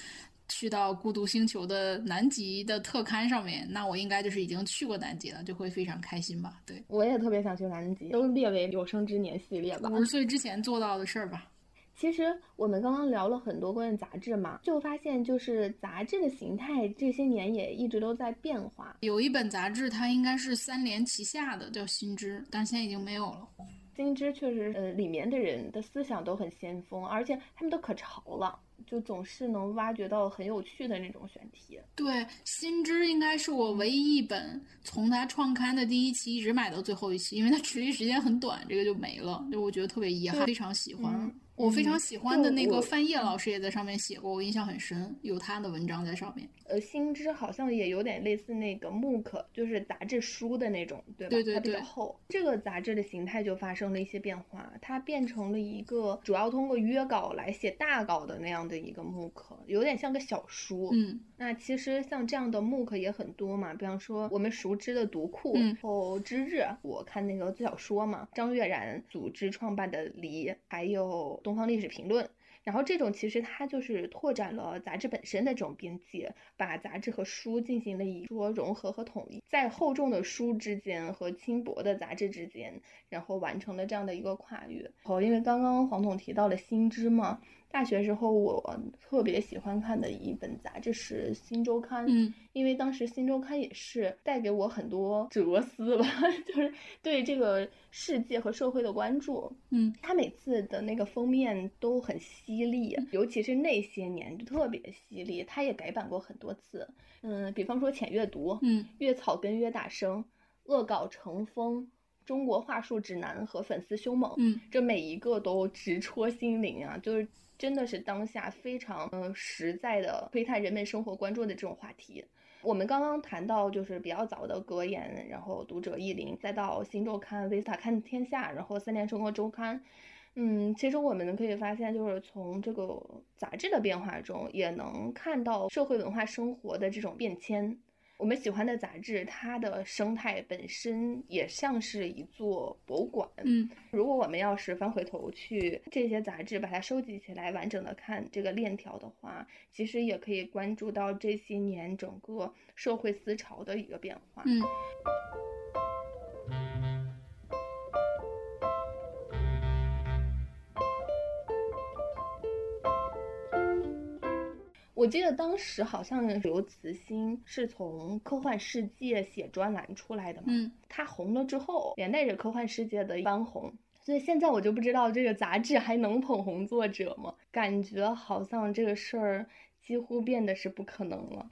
去到孤独星球的南极的特刊上面，那我应该就是已经去过南极了，就会非常开心吧。对，我也特别想去南极，都列为有生之年系列吧，五十岁之前做到的事儿吧。其实我们刚刚聊了很多关于杂志嘛，就发现就是杂志的形态这些年也一直都在变化。有一本杂志它应该是三联旗下的，叫《新知》，但现在已经没有了。新知确实，呃，里面的人的思想都很先锋，而且他们都可潮了，就总是能挖掘到很有趣的那种选题。对，新知应该是我唯一一本从它创刊的第一期一直买到最后一期，因为它持续时间很短，这个就没了，就我觉得特别遗憾，非常喜欢。我非常喜欢的那个范晔老师也在上面写过，我印象很深，有他的文章在上面。呃，新知好像也有点类似那个 MOOC，就是杂志书的那种，对吧？对对对。它比较厚。这个杂志的形态就发生了一些变化，它变成了一个主要通过约稿来写大稿的那样的一个 MOOC，有点像个小书。嗯。那其实像这样的 MOOC 也很多嘛，比方说我们熟知的读库，然后知日，我看那个小说嘛，张悦然组织创办的离，还有东方历史评论。然后这种其实它就是拓展了杂志本身的这种边界，把杂志和书进行了一说融合和统一，在厚重的书之间和轻薄的杂志之间，然后完成了这样的一个跨越。哦，因为刚刚黄总提到了新知嘛。大学时候，我特别喜欢看的一本杂志是《新周刊》，嗯，因为当时《新周刊》也是带给我很多哲思吧，就是对这个世界和社会的关注，嗯，它每次的那个封面都很犀利，尤其是那些年就特别犀利。它也改版过很多次，嗯，比方说浅阅读，嗯，越草根越大声，恶搞成风。中国话术指南和粉丝凶猛，嗯，这每一个都直戳心灵啊，就是。真的是当下非常嗯实在的窥探人们生活关注的这种话题。我们刚刚谈到就是比较早的格言，然后读者意林，再到新周刊、维斯塔看天下，然后三联生活周刊。嗯，其实我们可以发现，就是从这个杂志的变化中，也能看到社会文化生活的这种变迁。我们喜欢的杂志，它的生态本身也像是一座博物馆。嗯，如果我们要是翻回头去这些杂志，把它收集起来，完整的看这个链条的话，其实也可以关注到这些年整个社会思潮的一个变化。嗯。我记得当时好像刘慈欣是从科幻世界写专栏出来的嘛，嗯，他红了之后，连带着科幻世界的翻红，所以现在我就不知道这个杂志还能捧红作者吗？感觉好像这个事儿几乎变得是不可能了。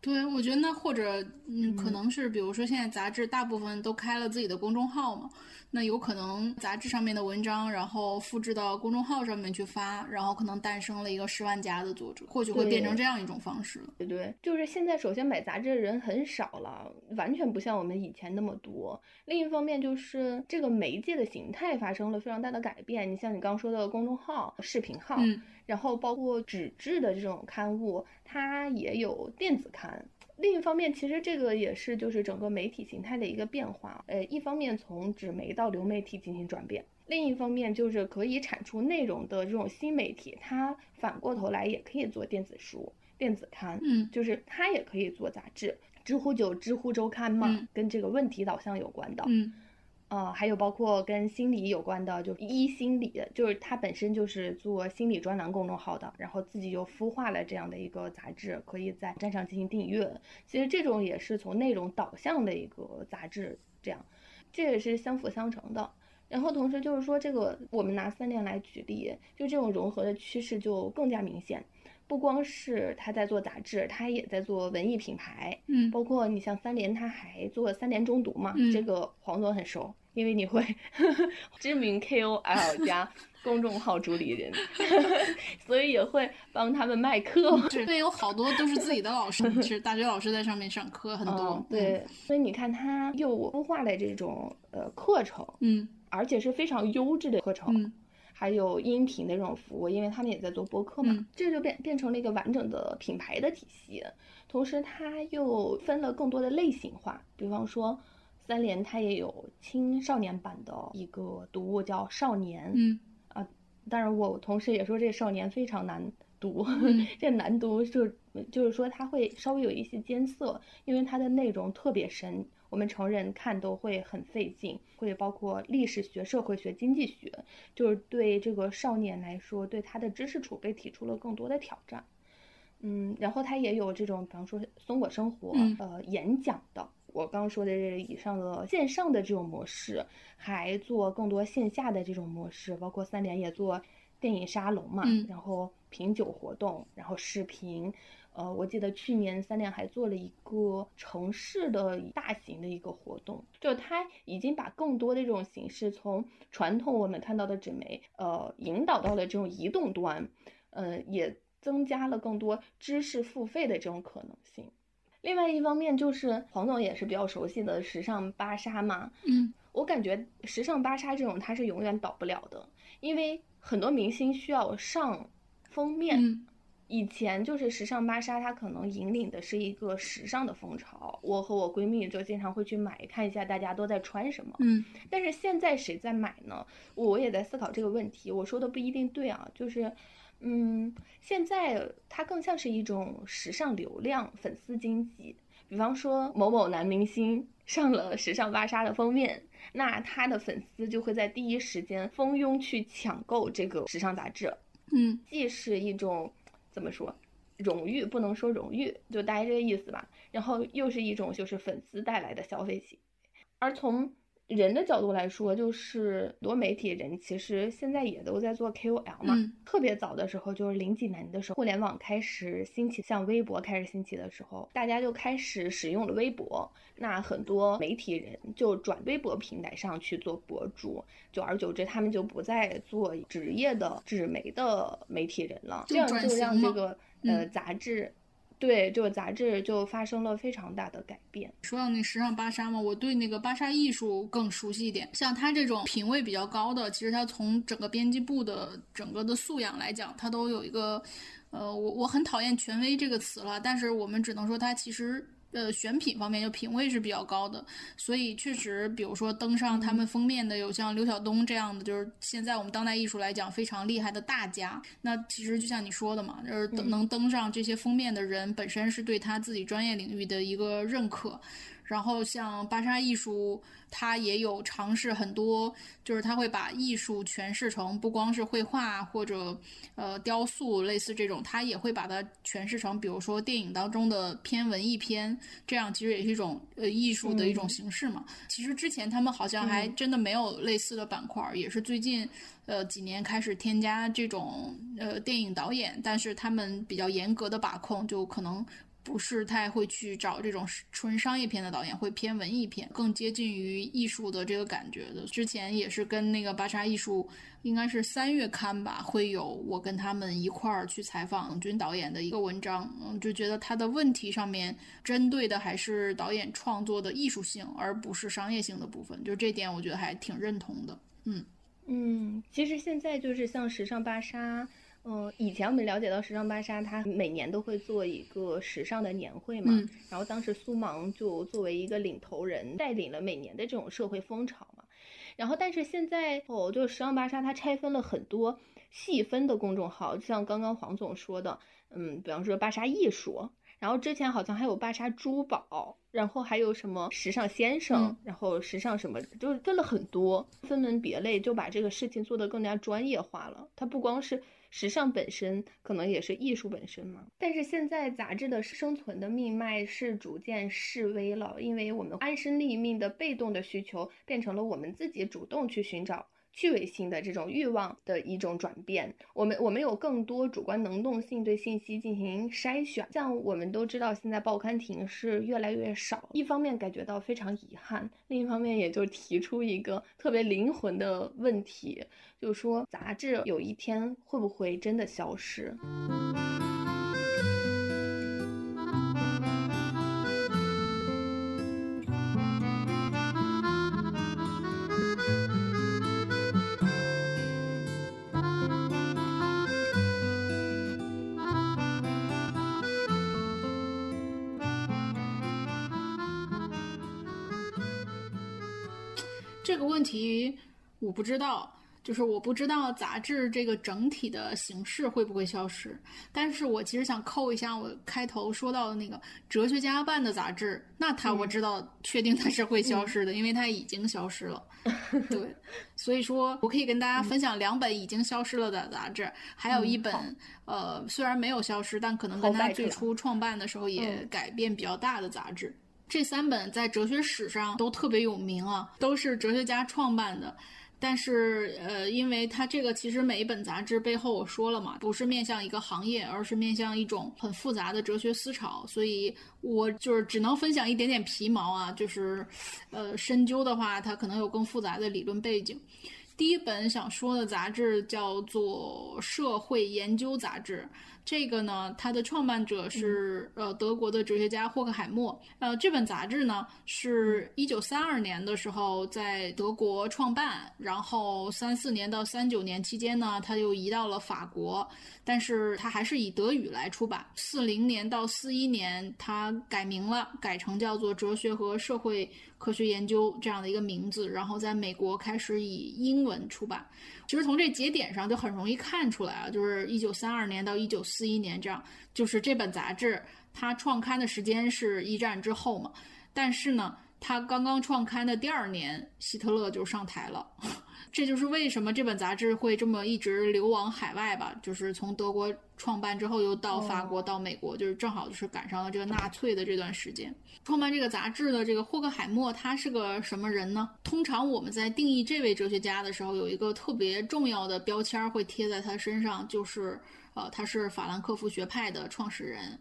对，我觉得那或者嗯，可能是比如说现在杂志大部分都开了自己的公众号嘛。那有可能杂志上面的文章，然后复制到公众号上面去发，然后可能诞生了一个十万加的作者，或许会变成这样一种方式。对对，就是现在首先买杂志的人很少了，完全不像我们以前那么多。另一方面就是这个媒介的形态发生了非常大的改变。你像你刚说的公众号、视频号，然后包括纸质的这种刊物，它也有电子刊。另一方面，其实这个也是就是整个媒体形态的一个变化。呃，一方面从纸媒到流媒体进行转变，另一方面就是可以产出内容的这种新媒体，它反过头来也可以做电子书、电子刊，嗯，就是它也可以做杂志。知乎就知乎周刊嘛，跟这个问题导向有关的，嗯。呃，还有包括跟心理有关的，就一心理，就是他本身就是做心理专栏公众号的，然后自己又孵化了这样的一个杂志，可以在站上进行订阅。其实这种也是从内容导向的一个杂志，这样，这也是相辅相成的。然后同时就是说，这个我们拿三联来举例，就这种融合的趋势就更加明显。不光是他在做杂志，他也在做文艺品牌，嗯，包括你像三联，他还做三联中读嘛，这个黄总很熟。因为你会 知名 KOL 加公众号主理人，所以也会帮他们卖课。对，有好多都是自己的老师，是大学老师在上面上课很多。对，所以你看他又孵化了这种呃课程，嗯，而且是非常优质的课程，还有音频的这种服务，因为他们也在做播客嘛，这就变变成了一个完整的品牌的体系。同时，他又分了更多的类型化，比方说。三联它也有青少年版的一个读物叫《少年》，嗯啊，当然我同时也说这《少年》非常难读，这难读就就是说它会稍微有一些艰涩，因为它的内容特别深，我们成人看都会很费劲，会包括历史学、社会学、经济学，就是对这个少年来说，对他的知识储备提出了更多的挑战。嗯，然后它也有这种，比方说松果生活，呃，演讲的。我刚说的这以上的线上的这种模式，还做更多线下的这种模式，包括三联也做电影沙龙嘛，然后品酒活动，然后视频，呃，我记得去年三联还做了一个城市的大型的一个活动，就它已经把更多的这种形式从传统我们看到的纸媒，呃，引导到了这种移动端，呃，也增加了更多知识付费的这种可能性。另外一方面就是黄总也是比较熟悉的时尚芭莎嘛，嗯，我感觉时尚芭莎这种它是永远倒不了的，因为很多明星需要上封面。以前就是时尚芭莎，它可能引领的是一个时尚的风潮，我和我闺蜜就经常会去买看一下大家都在穿什么。嗯，但是现在谁在买呢？我也在思考这个问题，我说的不一定对啊，就是。嗯，现在它更像是一种时尚流量粉丝经济。比方说某某男明星上了时尚芭莎的封面，那他的粉丝就会在第一时间蜂拥去抢购这个时尚杂志。嗯，既是一种怎么说荣誉，不能说荣誉，就大概这个意思吧。然后又是一种就是粉丝带来的消费行为，而从。人的角度来说，就是很多媒体人其实现在也都在做 KOL 嘛。特别早的时候，就是零几年的时候，互联网开始兴起，像微博开始兴起的时候，大家就开始使用了微博。那很多媒体人就转微博平台上去做博主，久而久之，他们就不再做职业的纸媒的媒体人了。这样就让这个呃杂志。对，就杂志就发生了非常大的改变。说到那时尚芭莎嘛，我对那个芭莎艺术更熟悉一点。像他这种品位比较高的，其实他从整个编辑部的整个的素养来讲，他都有一个，呃，我我很讨厌“权威”这个词了，但是我们只能说他其实。呃，选品方面就品味是比较高的，所以确实，比如说登上他们封面的有像刘晓东这样的，就是现在我们当代艺术来讲非常厉害的大家。那其实就像你说的嘛，就是能登上这些封面的人本身是对他自己专业领域的一个认可。然后像芭莎艺术，它也有尝试很多，就是它会把艺术诠释成不光是绘画或者呃雕塑，类似这种，它也会把它诠释成，比如说电影当中的偏文艺片，这样其实也是一种呃艺术的一种形式嘛。其实之前他们好像还真的没有类似的板块，也是最近呃几年开始添加这种呃电影导演，但是他们比较严格的把控，就可能。不是太会去找这种纯商业片的导演，会偏文艺片，更接近于艺术的这个感觉的。之前也是跟那个芭莎艺术，应该是三月刊吧，会有我跟他们一块儿去采访军导演的一个文章，嗯，就觉得他的问题上面针对的还是导演创作的艺术性，而不是商业性的部分。就这点，我觉得还挺认同的。嗯嗯，其实现在就是像时尚芭莎。嗯，以前我们了解到时尚芭莎，它每年都会做一个时尚的年会嘛，然后当时苏芒就作为一个领头人，带领了每年的这种社会风潮嘛。然后，但是现在哦，就时尚芭莎它拆分了很多细分的公众号，像刚刚黄总说的，嗯，比方说芭莎艺术。然后之前好像还有芭莎珠宝，然后还有什么时尚先生，然后时尚什么，就是分了很多，分门别类，就把这个事情做得更加专业化了。它不光是时尚本身，可能也是艺术本身嘛。但是现在杂志的生存的命脉是逐渐式微了，因为我们安身立命的被动的需求变成了我们自己主动去寻找。趣味性的这种欲望的一种转变，我们我们有更多主观能动性对信息进行筛选。像我们都知道，现在报刊亭是越来越少，一方面感觉到非常遗憾，另一方面也就提出一个特别灵魂的问题，就是说杂志有一天会不会真的消失？我不知道，就是我不知道杂志这个整体的形式会不会消失。但是我其实想扣一下我开头说到的那个哲学家办的杂志，那它我知道确定它是会消失的，因为它已经消失了。对，所以说我可以跟大家分享两本已经消失了的杂志，还有一本呃虽然没有消失，但可能跟它最初创办的时候也改变比较大的杂志。这三本在哲学史上都特别有名啊，都是哲学家创办的。但是，呃，因为它这个其实每一本杂志背后我说了嘛，不是面向一个行业，而是面向一种很复杂的哲学思潮，所以我就是只能分享一点点皮毛啊。就是，呃，深究的话，它可能有更复杂的理论背景。第一本想说的杂志叫做《社会研究杂志》。这个呢，它的创办者是呃德国的哲学家霍克海默。呃，这本杂志呢是一九三二年的时候在德国创办，然后三四年到三九年期间呢，它又移到了法国，但是它还是以德语来出版。四零年到四一年，它改名了，改成叫做《哲学和社会科学研究》这样的一个名字，然后在美国开始以英文出版。其实从这节点上就很容易看出来啊，就是一九三二年到一九四一年这样，就是这本杂志它创刊的时间是一战之后嘛，但是呢，它刚刚创刊的第二年，希特勒就上台了。这就是为什么这本杂志会这么一直流亡海外吧？就是从德国创办之后，又到法国、到美国，就是正好就是赶上了这个纳粹的这段时间。创办这个杂志的这个霍克海默，他是个什么人呢？通常我们在定义这位哲学家的时候，有一个特别重要的标签会贴在他身上，就是呃，他是法兰克福学派的创始人。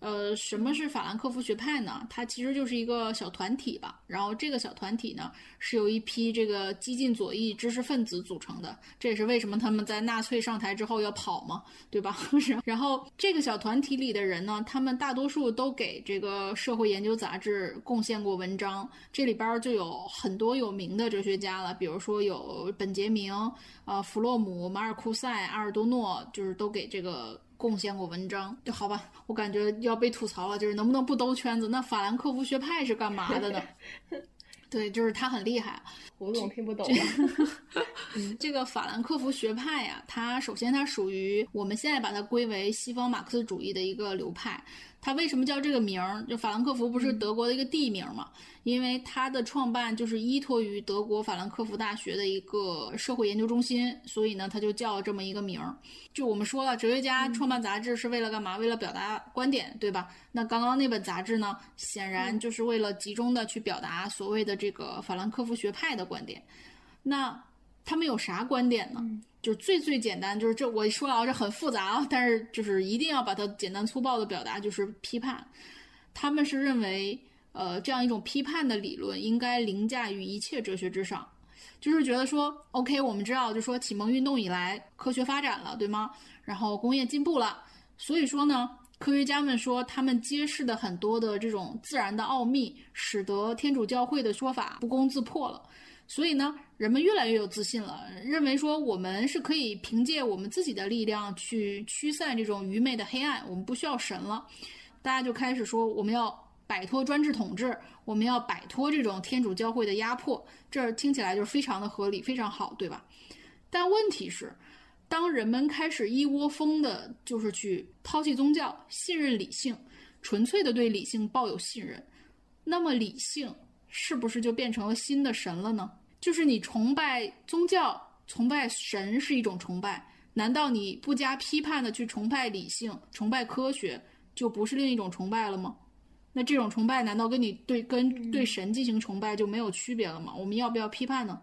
呃，什么是法兰克福学派呢？它其实就是一个小团体吧。然后这个小团体呢，是由一批这个激进左翼知识分子组成的。这也是为什么他们在纳粹上台之后要跑嘛，对吧？然后这个小团体里的人呢，他们大多数都给这个社会研究杂志贡献过文章。这里边就有很多有名的哲学家了，比如说有本杰明、呃弗洛姆、马尔库塞、阿尔多诺，就是都给这个。贡献过文章就好吧，我感觉要被吐槽了，就是能不能不兜圈子？那法兰克福学派是干嘛的呢？对，就是他很厉害，我总听不懂。这个法兰克福学派呀，它首先它属于我们现在把它归为西方马克思主义的一个流派。它为什么叫这个名儿？就法兰克福不是德国的一个地名嘛？因为它的创办就是依托于德国法兰克福大学的一个社会研究中心，所以呢，它就叫这么一个名儿。就我们说了，哲学家创办杂志是为了干嘛？为了表达观点，对吧？那刚刚那本杂志呢，显然就是为了集中的去表达所谓的这个法兰克福学派的观点。那他们有啥观点呢？就是最最简单，就是这我说啊，这很复杂啊，但是就是一定要把它简单粗暴的表达，就是批判。他们是认为，呃，这样一种批判的理论应该凌驾于一切哲学之上，就是觉得说，OK，我们知道，就说启蒙运动以来，科学发展了，对吗？然后工业进步了，所以说呢，科学家们说他们揭示的很多的这种自然的奥秘，使得天主教会的说法不攻自破了。所以呢，人们越来越有自信了，认为说我们是可以凭借我们自己的力量去驱散这种愚昧的黑暗，我们不需要神了。大家就开始说，我们要摆脱专制统治，我们要摆脱这种天主教会的压迫。这听起来就是非常的合理，非常好，对吧？但问题是，当人们开始一窝蜂的，就是去抛弃宗教，信任理性，纯粹的对理性抱有信任，那么理性是不是就变成了新的神了呢？就是你崇拜宗教、崇拜神是一种崇拜，难道你不加批判的去崇拜理性、崇拜科学，就不是另一种崇拜了吗？那这种崇拜难道跟你对跟对神进行崇拜就没有区别了吗？我们要不要批判呢？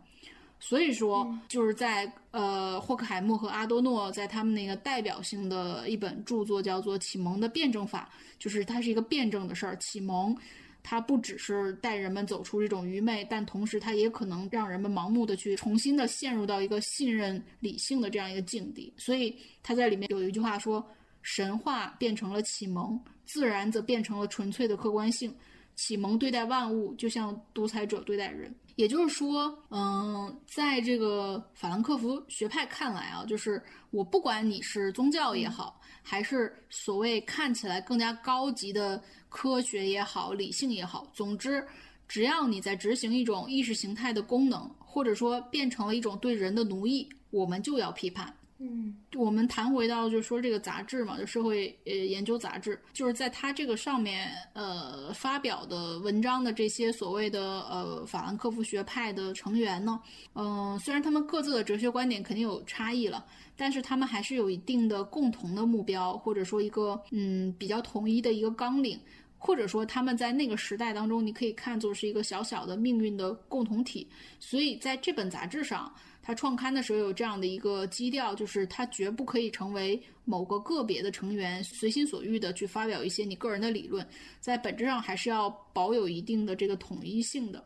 所以说，就是在呃，霍克海默和阿多诺在他们那个代表性的一本著作叫做《启蒙的辩证法》，就是它是一个辩证的事儿。启蒙，它不只是带人们走出这种愚昧，但同时它也可能让人们盲目的去重新的陷入到一个信任理性的这样一个境地。所以他在里面有一句话说：“神话变成了启蒙，自然则变成了纯粹的客观性。启蒙对待万物，就像独裁者对待人。”也就是说，嗯，在这个法兰克福学派看来啊，就是我不管你是宗教也好，还是所谓看起来更加高级的科学也好、理性也好，总之，只要你在执行一种意识形态的功能，或者说变成了一种对人的奴役，我们就要批判。嗯，我们谈回到就是说这个杂志嘛，就社会呃研究杂志，就是在它这个上面呃发表的文章的这些所谓的呃法兰克福学派的成员呢，嗯，虽然他们各自的哲学观点肯定有差异了，但是他们还是有一定的共同的目标，或者说一个嗯比较统一的一个纲领，或者说他们在那个时代当中，你可以看作是一个小小的命运的共同体，所以在这本杂志上。他创刊的时候有这样的一个基调，就是他绝不可以成为某个个别的成员随心所欲的去发表一些你个人的理论，在本质上还是要保有一定的这个统一性的。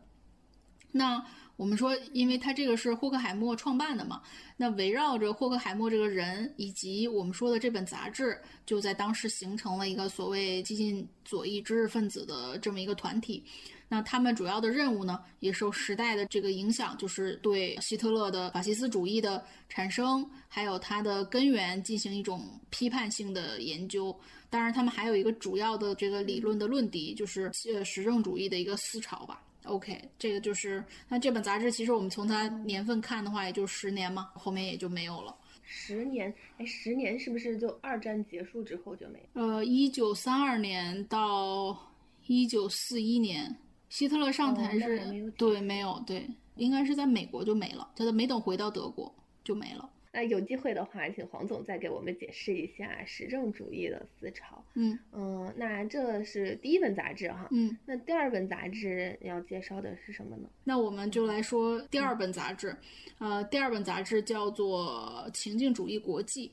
那我们说，因为他这个是霍克海默创办的嘛，那围绕着霍克海默这个人以及我们说的这本杂志，就在当时形成了一个所谓激进左翼知识分子的这么一个团体。那他们主要的任务呢，也受时代的这个影响，就是对希特勒的法西斯主义的产生，还有它的根源进行一种批判性的研究。当然，他们还有一个主要的这个理论的论敌，就是呃实证主义的一个思潮吧。OK，这个就是那这本杂志，其实我们从它年份看的话，也就十年嘛，后面也就没有了。十年？哎，十年是不是就二战结束之后就没？呃，一九三二年到一九四一年。希特勒上台是对没有对，应该是在美国就没了，他都没等回到德国就没了。那有机会的话，请黄总再给我们解释一下实证主义的思潮。嗯嗯，那这是第一本杂志哈。嗯，那第二本杂志要介绍的是什么呢？那我们就来说第二本杂志。呃，第二本杂志叫做《情境主义国际》。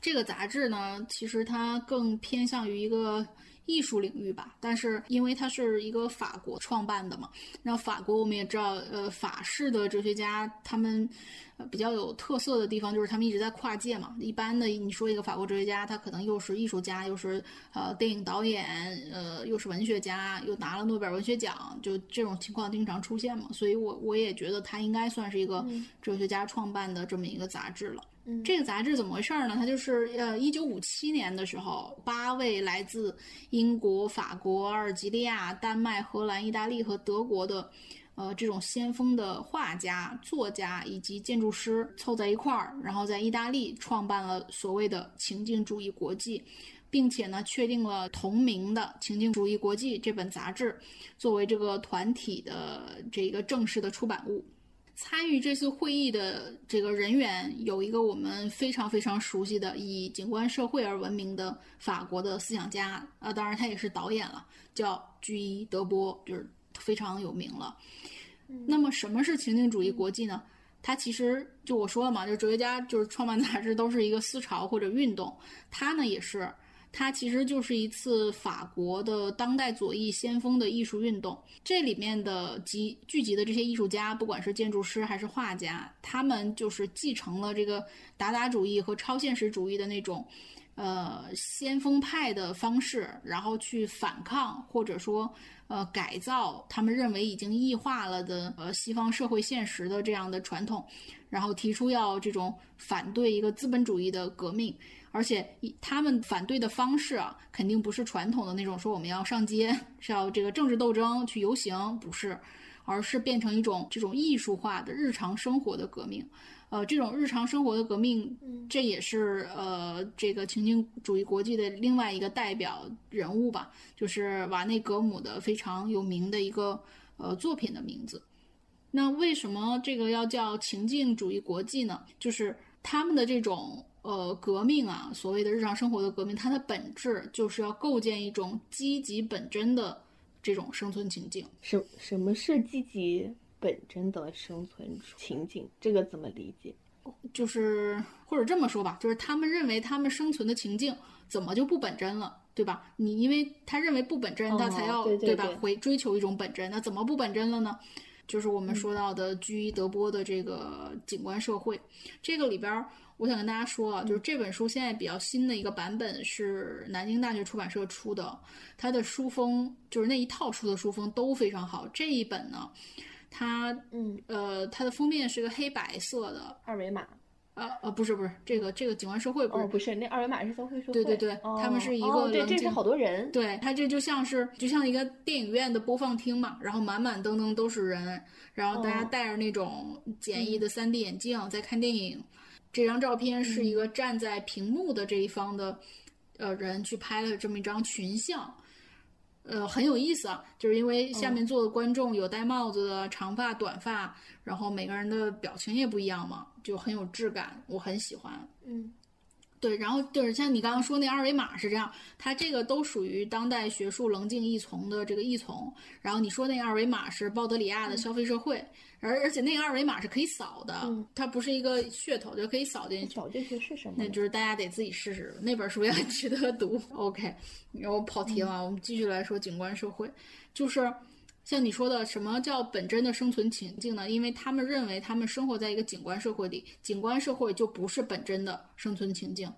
这个杂志呢，其实它更偏向于一个。艺术领域吧，但是因为它是一个法国创办的嘛，那法国我们也知道，呃，法式的哲学家他们，呃，比较有特色的地方就是他们一直在跨界嘛。一般的你说一个法国哲学家，他可能又是艺术家，又是呃电影导演，呃，又是文学家，又拿了诺贝尔文学奖，就这种情况经常出现嘛。所以我我也觉得他应该算是一个哲学家创办的这么一个杂志了。这个杂志怎么回事呢？它就是呃，一九五七年的时候，八位来自英国、法国、阿尔及利亚、丹麦、荷兰、意大利和德国的，呃，这种先锋的画家、作家以及建筑师凑在一块儿，然后在意大利创办了所谓的情境主义国际，并且呢，确定了同名的情境主义国际这本杂志作为这个团体的这个正式的出版物。参与这次会议的这个人员有一个我们非常非常熟悉的以景观社会而闻名的法国的思想家啊，当然他也是导演了，叫居伊德波，就是非常有名了。那么什么是情境主义国际呢？它其实就我说了嘛，就哲学家就是创办杂志都是一个思潮或者运动，它呢也是。它其实就是一次法国的当代左翼先锋的艺术运动，这里面的集聚集的这些艺术家，不管是建筑师还是画家，他们就是继承了这个达达主义和超现实主义的那种，呃，先锋派的方式，然后去反抗或者说呃改造他们认为已经异化了的呃西方社会现实的这样的传统，然后提出要这种反对一个资本主义的革命。而且他们反对的方式啊，肯定不是传统的那种，说我们要上街是要这个政治斗争去游行，不是，而是变成一种这种艺术化的日常生活的革命。呃，这种日常生活的革命，这也是呃这个情境主义国际的另外一个代表人物吧，就是瓦内格姆的非常有名的一个呃作品的名字。那为什么这个要叫情境主义国际呢？就是他们的这种呃革命啊，所谓的日常生活的革命，它的本质就是要构建一种积极本真的这种生存情境。什什么是积极？本真的生存情境，这个怎么理解？就是或者这么说吧，就是他们认为他们生存的情境怎么就不本真了，对吧？你因为他认为不本真，他才要对吧？回追求一种本真，那怎么不本真了呢？就是我们说到的居伊德波的这个景观社会，这个里边，我想跟大家说啊，就是这本书现在比较新的一个版本是南京大学出版社出的，它的书封就是那一套书的书封都非常好，这一本呢。它嗯。呃，它的封面是个黑白色的二维码，呃呃，不是不是，这个这个景观社会不是不是，那二维码是社会社会，对对对，他们是一个对，这是好多人，对，它这就像是就像一个电影院的播放厅嘛，然后满满登登都是人，然后大家戴着那种简易的三 D 眼镜在看电影，这张照片是一个站在屏幕的这一方的呃人去拍的这么一张群像。呃，很有意思啊，就是因为下面坐的观众有戴帽子的、长发、短发，然后每个人的表情也不一样嘛，就很有质感，我很喜欢。嗯。对，然后就是像你刚刚说那二维码是这样，它这个都属于当代学术棱镜异从的这个异从。然后你说那二维码是鲍德里亚的消费社会，而而且那个二维码是可以扫的，它不是一个噱头，就可以扫进去。扫进去是什么？那就是大家得自己试试。那本书也很值得读。OK，然后跑题了，我们继续来说景观社会，就是。像你说的，什么叫本真的生存情境呢？因为他们认为他们生活在一个景观社会里，景观社会就不是本真的生存情境。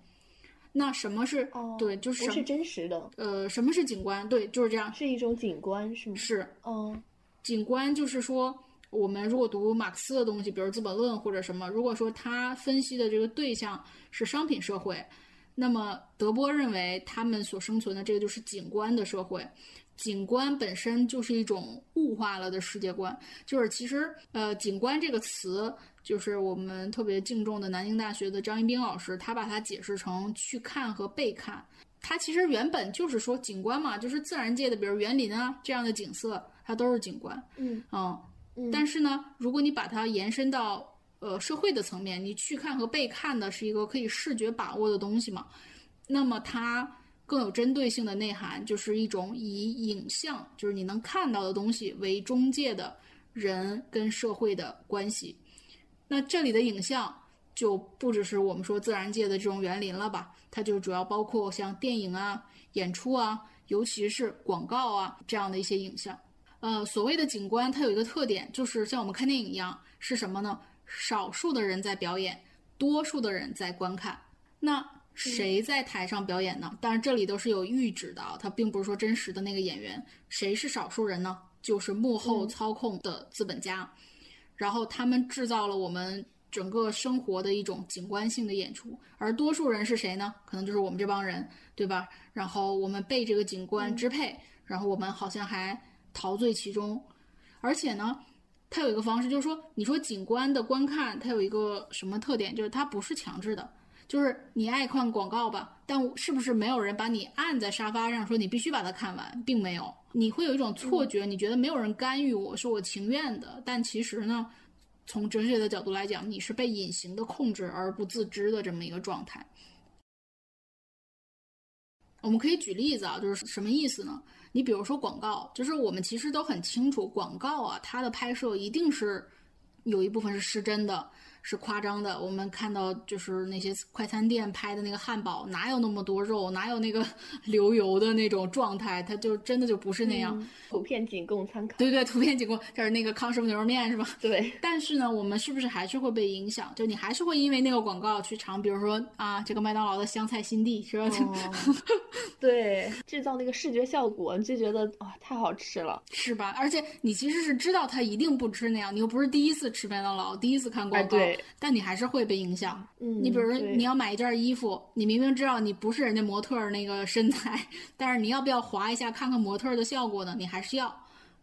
那什么是？哦对，就是不是真实的。呃，什么是景观？对，就是这样，是一种景观，是吗？是。哦，景观就是说，我们如果读马克思的东西，比如《资本论》或者什么，如果说他分析的这个对象是商品社会，那么德波认为他们所生存的这个就是景观的社会。景观本身就是一种物化了的世界观，就是其实，呃，景观这个词，就是我们特别敬重的南京大学的张一冰老师，他把它解释成去看和被看。它其实原本就是说景观嘛，就是自然界的，比如园林啊这样的景色，它都是景观。嗯嗯，但是呢，如果你把它延伸到呃社会的层面，你去看和被看的是一个可以视觉把握的东西嘛，那么它。更有针对性的内涵，就是一种以影像，就是你能看到的东西为中介的人跟社会的关系。那这里的影像就不只是我们说自然界的这种园林了吧？它就主要包括像电影啊、演出啊，尤其是广告啊这样的一些影像。呃，所谓的景观，它有一个特点，就是像我们看电影一样，是什么呢？少数的人在表演，多数的人在观看。那谁在台上表演呢？当然，这里都是有预指的啊，它并不是说真实的那个演员。谁是少数人呢？就是幕后操控的资本家，然后他们制造了我们整个生活的一种景观性的演出。而多数人是谁呢？可能就是我们这帮人，对吧？然后我们被这个景观支配，然后我们好像还陶醉其中。而且呢，它有一个方式，就是说，你说景观的观看，它有一个什么特点？就是它不是强制的。就是你爱看广告吧，但是不是没有人把你按在沙发上说你必须把它看完，并没有。你会有一种错觉，你觉得没有人干预我，是我情愿的。但其实呢，从哲学的角度来讲，你是被隐形的控制而不自知的这么一个状态。我们可以举例子啊，就是什么意思呢？你比如说广告，就是我们其实都很清楚，广告啊，它的拍摄一定是有一部分是失真的。是夸张的，我们看到就是那些快餐店拍的那个汉堡，哪有那么多肉，哪有那个 流油的那种状态，它就真的就不是那样。图片仅供参考。对对，图片仅供，就是那个康师傅牛肉面是吧？对。但是呢，我们是不是还是会被影响？就你还是会因为那个广告去尝，比如说啊，这个麦当劳的香菜新地是吧？对，制造那个视觉效果，你就觉得啊，太好吃了，是吧？而且你其实是知道他一定不吃那样，你又不是第一次吃麦当劳，第一次看广告。对。但你还是会被影响。嗯，你比如说你要买一件衣服，你明明知道你不是人家模特那个身材，但是你要不要划一下看看模特的效果呢？你还是要，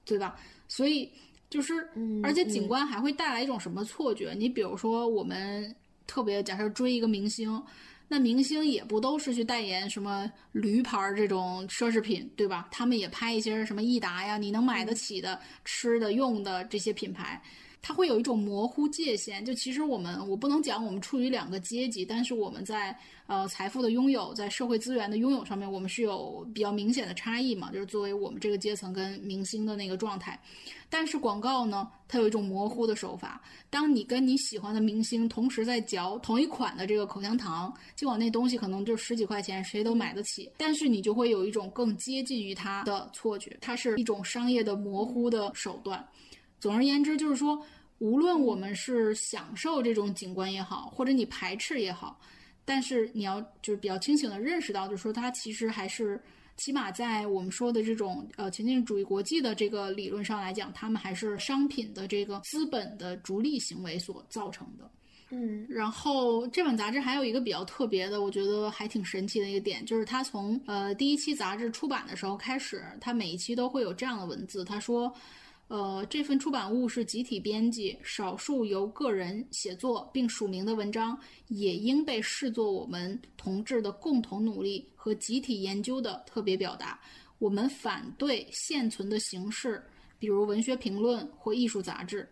对吧？所以就就是，而且景观还会带来一种什么错觉？你比如说，我们特别假设追一个明星，那明星也不都是去代言什么驴牌这种奢侈品，对吧？他们也拍一些什么益达呀，你能买得起的吃的用的这些品牌。它会有一种模糊界限，就其实我们我不能讲我们处于两个阶级，但是我们在呃财富的拥有，在社会资源的拥有上面，我们是有比较明显的差异嘛，就是作为我们这个阶层跟明星的那个状态。但是广告呢，它有一种模糊的手法，当你跟你喜欢的明星同时在嚼同一款的这个口香糖，尽管那东西可能就十几块钱，谁都买得起，但是你就会有一种更接近于它的错觉，它是一种商业的模糊的手段。总而言之，就是说。无论我们是享受这种景观也好，或者你排斥也好，但是你要就是比较清醒的认识到，就是说它其实还是起码在我们说的这种呃前进主义国际的这个理论上来讲，他们还是商品的这个资本的逐利行为所造成的。嗯，然后这本杂志还有一个比较特别的，我觉得还挺神奇的一个点，就是它从呃第一期杂志出版的时候开始，它每一期都会有这样的文字，他说。呃，这份出版物是集体编辑，少数由个人写作并署名的文章，也应被视作我们同志的共同努力和集体研究的特别表达。我们反对现存的形式，比如文学评论或艺术杂志。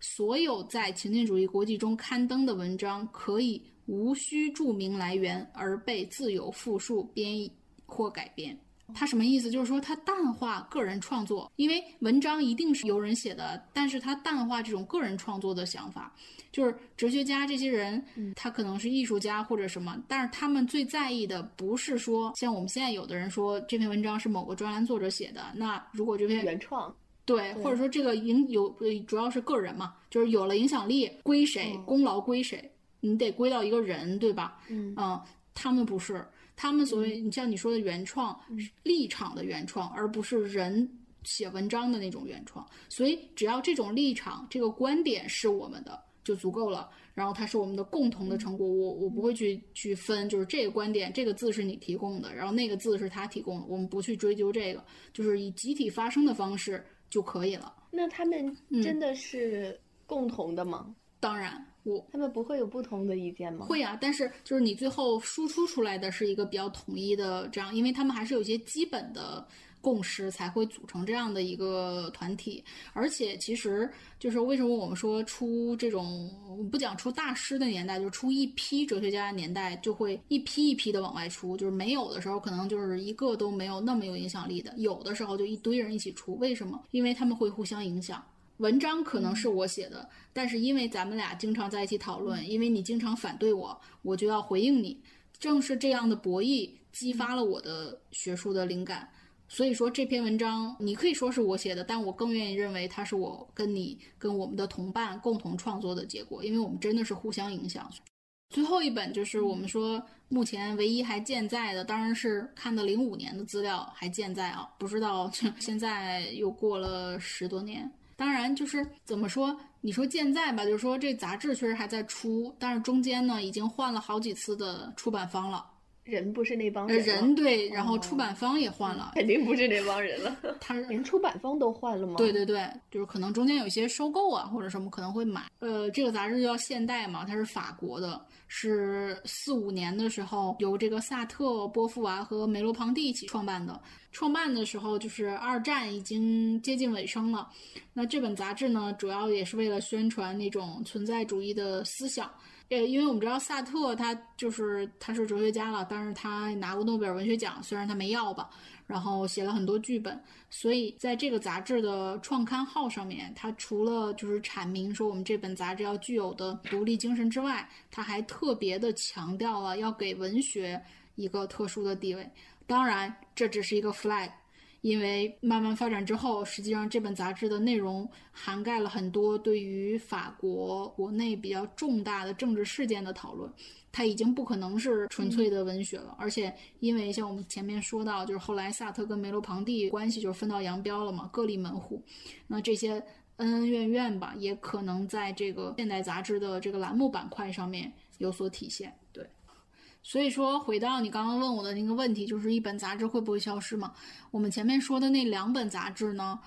所有在情境主义国际中刊登的文章，可以无需注明来源而被自由复述、编译或改编。他什么意思？就是说他淡化个人创作，因为文章一定是有人写的，但是他淡化这种个人创作的想法。就是哲学家这些人，他可能是艺术家或者什么，但是他们最在意的不是说像我们现在有的人说这篇文章是某个专栏作者写的，那如果这篇原创，对，或者说这个影有主要是个人嘛，就是有了影响力归谁，功劳归谁，你得归到一个人，对吧？嗯，他们不是。他们所谓你像你说的原创立场的原创，而不是人写文章的那种原创。所以只要这种立场、这个观点是我们的就足够了。然后它是我们的共同的成果。我我不会去去分，就是这个观点这个字是你提供的，然后那个字是他提供的，我们不去追究这个，就是以集体发声的方式就可以了。那他们真的是共同的吗？当然。他们不会有不同的意见吗？会啊，但是就是你最后输出出来的是一个比较统一的这样，因为他们还是有一些基本的共识才会组成这样的一个团体。而且其实就是为什么我们说出这种不讲出大师的年代，就是出一批哲学家的年代，就会一批一批的往外出。就是没有的时候，可能就是一个都没有那么有影响力的；有的时候就一堆人一起出。为什么？因为他们会互相影响。文章可能是我写的，但是因为咱们俩经常在一起讨论，因为你经常反对我，我就要回应你。正是这样的博弈激发了我的学术的灵感。所以说这篇文章你可以说是我写的，但我更愿意认为它是我跟你跟我们的同伴共同创作的结果，因为我们真的是互相影响。最后一本就是我们说目前唯一还健在的，当然是看的零五年的资料还健在啊，不知道现在又过了十多年。当然，就是怎么说？你说健在吧，就是说这杂志确实还在出，但是中间呢，已经换了好几次的出版方了。人不是那帮人，人对，然后出版方也换了，肯定不是那帮人了。他连出版方都换了吗？对对对，就是可能中间有一些收购啊，或者什么可能会买。呃，这个杂志叫《现代》嘛，它是法国的，是四五年的时候由这个萨特、波伏娃和梅罗庞蒂一起创办的。创办的时候就是二战已经接近尾声了，那这本杂志呢，主要也是为了宣传那种存在主义的思想。呃，因为我们知道萨特他就是他是哲学家了，但是他拿过诺贝尔文学奖，虽然他没要吧，然后写了很多剧本，所以在这个杂志的创刊号上面，他除了就是阐明说我们这本杂志要具有的独立精神之外，他还特别的强调了要给文学一个特殊的地位。当然，这只是一个 flag。因为慢慢发展之后，实际上这本杂志的内容涵盖了很多对于法国国内比较重大的政治事件的讨论，它已经不可能是纯粹的文学了。而且，因为像我们前面说到，就是后来萨特跟梅洛庞蒂关系就是分道扬镳了嘛，各立门户。那这些恩恩怨怨吧，也可能在这个现代杂志的这个栏目板块上面有所体现。所以说，回到你刚刚问我的那个问题，就是一本杂志会不会消失吗？我们前面说的那两本杂志呢，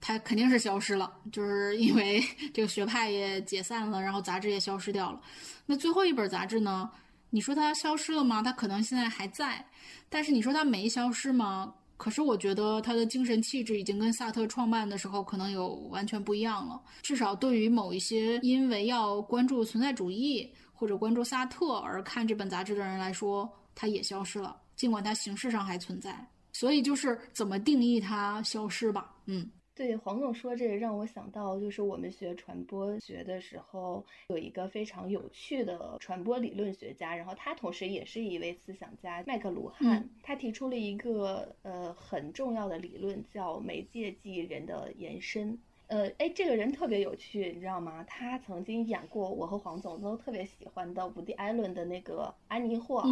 它肯定是消失了，就是因为 这个学派也解散了，然后杂志也消失掉了。那最后一本杂志呢？你说它消失了吗？它可能现在还在，但是你说它没消失吗？可是我觉得他的精神气质已经跟萨特创办的时候可能有完全不一样了。至少对于某一些因为要关注存在主义或者关注萨特而看这本杂志的人来说，它也消失了。尽管它形式上还存在，所以就是怎么定义它消失吧。嗯。对黄总说这个让我想到，就是我们学传播学的时候，有一个非常有趣的传播理论学家，然后他同时也是一位思想家，麦克卢汉，他提出了一个呃很重要的理论，叫媒介记忆人的延伸。呃，哎，这个人特别有趣，你知道吗？他曾经演过我和黄总都特别喜欢的伍迪·艾伦的那个安妮·霍尔，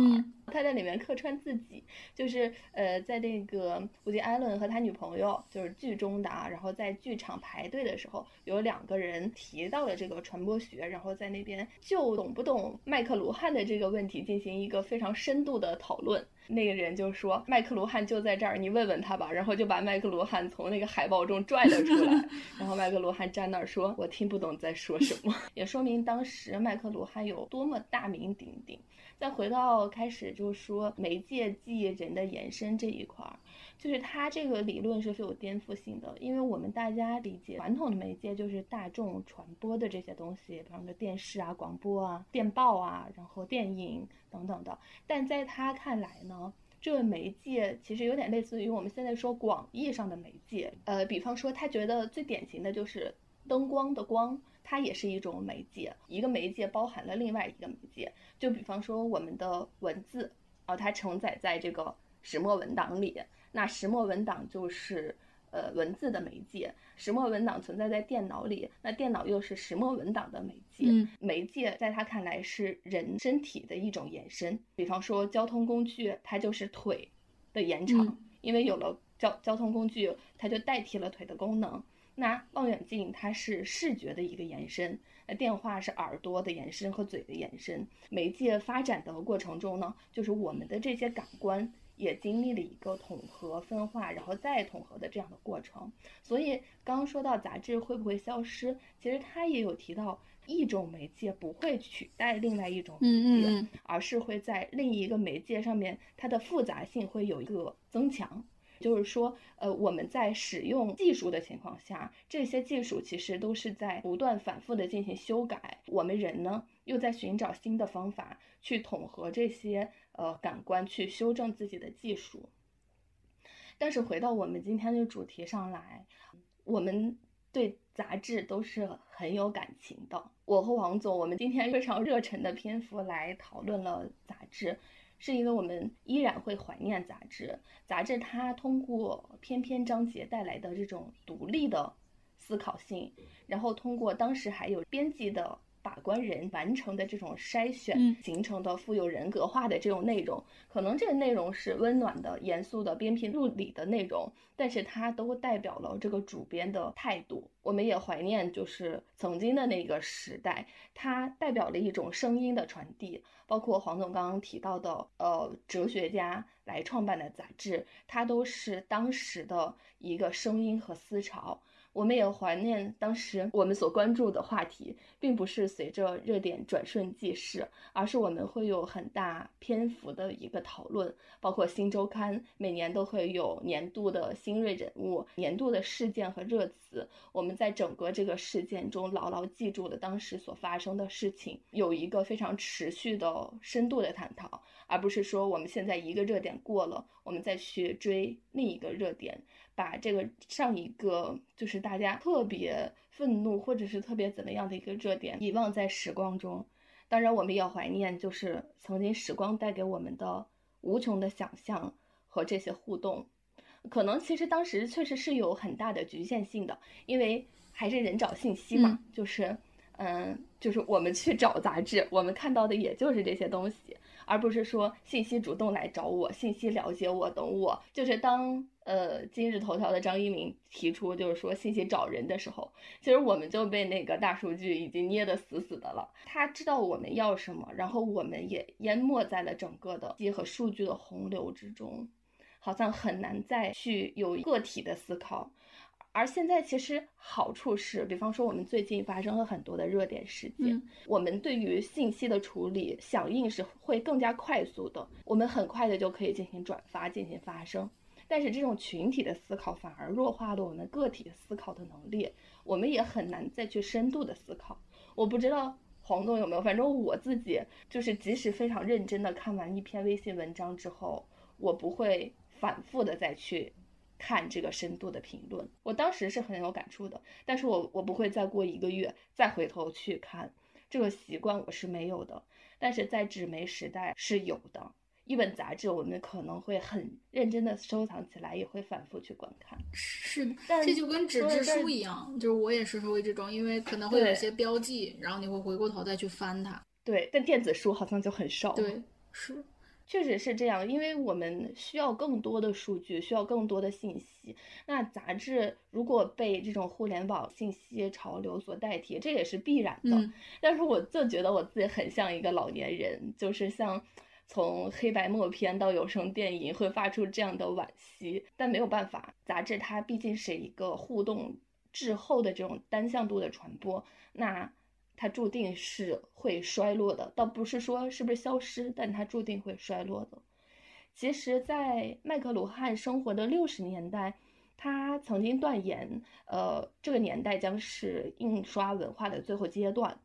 他在里面客串自己，就是呃，在那个伍迪·艾伦和他女朋友就是剧中的啊，然后在剧场排队的时候，有两个人提到了这个传播学，然后在那边就懂不懂麦克卢汉的这个问题进行一个非常深度的讨论。那个人就说：“麦克卢汉就在这儿，你问问他吧。”然后就把麦克卢汉从那个海报中拽了出来。然后麦克卢汉站那儿说：“我听不懂在说什么。”也说明当时麦克卢汉有多么大名鼎鼎。再回到开始，就是说媒介记忆人的延伸这一块儿。就是他这个理论是具有颠覆性的，因为我们大家理解传统的媒介就是大众传播的这些东西，比方说电视啊、广播啊、电报啊，然后电影等等的。但在他看来呢，这个媒介其实有点类似于我们现在说广义上的媒介。呃，比方说他觉得最典型的就是灯光的光，它也是一种媒介。一个媒介包含了另外一个媒介。就比方说我们的文字啊，它承载在这个石墨文档里。那石墨文档就是，呃，文字的媒介。石墨文档存在在电脑里，那电脑又是石墨文档的媒介。媒介在他看来是人身体的一种延伸。比方说交通工具，它就是腿的延长，因为有了交交通工具，它就代替了腿的功能。那望远镜它是视觉的一个延伸，那电话是耳朵的延伸和嘴的延伸。媒介发展的过程中呢，就是我们的这些感官。也经历了一个统合、分化，然后再统合的这样的过程。所以刚刚说到杂志会不会消失，其实他也有提到，一种媒介不会取代另外一种媒介，而是会在另一个媒介上面，它的复杂性会有一个增强。就是说，呃，我们在使用技术的情况下，这些技术其实都是在不断反复的进行修改。我们人呢，又在寻找新的方法去统合这些。呃，感官去修正自己的技术，但是回到我们今天的主题上来，我们对杂志都是很有感情的。我和王总，我们今天非常热忱的篇幅来讨论了杂志，是因为我们依然会怀念杂志。杂志它通过篇篇章节带来的这种独立的思考性，然后通过当时还有编辑的。把关人完成的这种筛选形成的富有人格化的这种内容，可能这个内容是温暖的、严肃的、鞭辟入里的内容，但是它都代表了这个主编的态度。我们也怀念就是曾经的那个时代，它代表了一种声音的传递。包括黄总刚刚提到的，呃，哲学家来创办的杂志，它都是当时的一个声音和思潮。我们也怀念当时我们所关注的话题，并不是随着热点转瞬即逝，而是我们会有很大篇幅的一个讨论。包括《新周刊》每年都会有年度的新锐人物、年度的事件和热词。我们在整个这个事件中牢牢记住了当时所发生的事情，有一个非常持续的深度的探讨，而不是说我们现在一个热点过了，我们再去追另一个热点。把这个上一个就是大家特别愤怒或者是特别怎么样的一个热点遗忘在时光中，当然我们也要怀念就是曾经时光带给我们的无穷的想象和这些互动，可能其实当时确实是有很大的局限性的，因为还是人找信息嘛，就是嗯，就是我们去找杂志，我们看到的也就是这些东西。而不是说信息主动来找我，信息了解我等我，就是当呃今日头条的张一鸣提出就是说信息找人的时候，其实我们就被那个大数据已经捏得死死的了。他知道我们要什么，然后我们也淹没在了整个的机和数据的洪流之中，好像很难再去有个体的思考。而现在其实好处是，比方说我们最近发生了很多的热点事件，我们对于信息的处理响应是会更加快速的，我们很快的就可以进行转发、进行发声。但是这种群体的思考反而弱化了我们个体思考的能力，我们也很难再去深度的思考。我不知道黄总有没有，反正我自己就是，即使非常认真的看完一篇微信文章之后，我不会反复的再去。看这个深度的评论，我当时是很有感触的，但是我我不会再过一个月再回头去看，这个习惯我是没有的，但是在纸媒时代是有的。一本杂志我们可能会很认真的收藏起来，也会反复去观看。是的，这就跟纸质书一样，就是我也是属于这种，因为可能会有一些标记，然后你会回过头再去翻它。对，但电子书好像就很少。对，是。确实是这样，因为我们需要更多的数据，需要更多的信息。那杂志如果被这种互联网信息潮流所代替，这也是必然的。但是我就觉得我自己很像一个老年人，就是像从黑白默片到有声电影会发出这样的惋惜。但没有办法，杂志它毕竟是一个互动滞后的这种单向度的传播。那。它注定是会衰落的，倒不是说是不是消失，但它注定会衰落的。其实，在麦克卢汉生活的六十年代，他曾经断言，呃，这个年代将是印刷文化的最后阶段。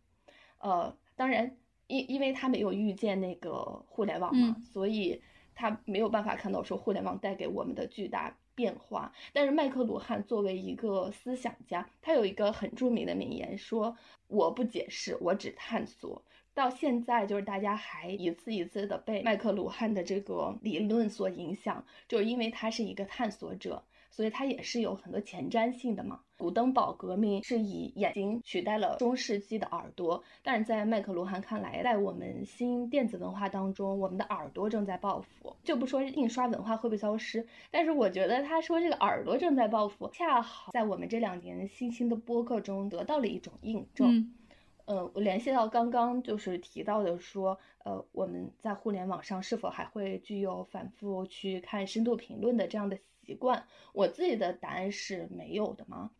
呃，当然，因因为他没有遇见那个互联网嘛，所以他没有办法看到说互联网带给我们的巨大。变化，但是麦克卢汉作为一个思想家，他有一个很著名的名言，说我不解释，我只探索。到现在，就是大家还一次一次的被麦克卢汉的这个理论所影响，就是因为他是一个探索者。所以它也是有很多前瞻性的嘛。古登堡革命是以眼睛取代了中世纪的耳朵，但是在麦克卢汉看来，在我们新电子文化当中，我们的耳朵正在报复。就不说印刷文化会不会消失，但是我觉得他说这个耳朵正在报复，恰好在我们这两年新兴的播客中得到了一种印证。嗯，我联系到刚刚就是提到的说，呃，我们在互联网上是否还会具有反复去看深度评论的这样的。习惯，我自己的答案是没有的吗？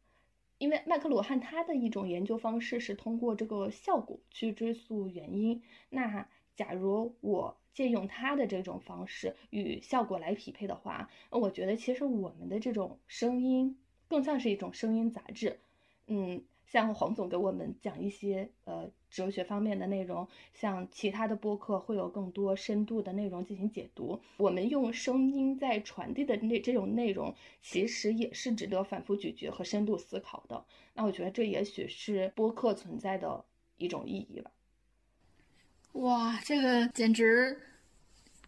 因为麦克罗汉他的一种研究方式是通过这个效果去追溯原因。那假如我借用他的这种方式与效果来匹配的话，我觉得其实我们的这种声音更像是一种声音杂志。嗯。像黄总给我们讲一些呃哲学方面的内容，像其他的播客会有更多深度的内容进行解读。我们用声音在传递的那这种内容，其实也是值得反复咀嚼和深度思考的。那我觉得这也许是播客存在的一种意义吧。哇，这个简直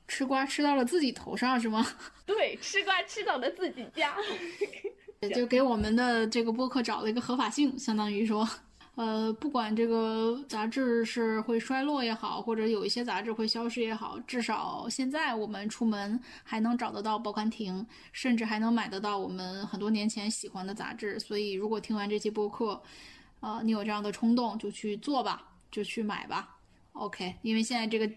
吃瓜吃到了自己头上是吗？对，吃瓜吃到了自己家。就给我们的这个播客找了一个合法性，相当于说，呃，不管这个杂志是会衰落也好，或者有一些杂志会消失也好，至少现在我们出门还能找得到报刊亭，甚至还能买得到我们很多年前喜欢的杂志。所以，如果听完这期播客，呃，你有这样的冲动，就去做吧，就去买吧。OK，因为现在这个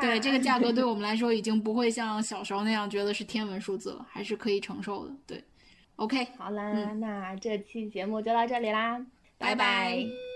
对这个价格 对我们来说已经不会像小时候那样觉得是天文数字了，还是可以承受的。对。OK，好啦，那这期节目就到这里啦，拜拜。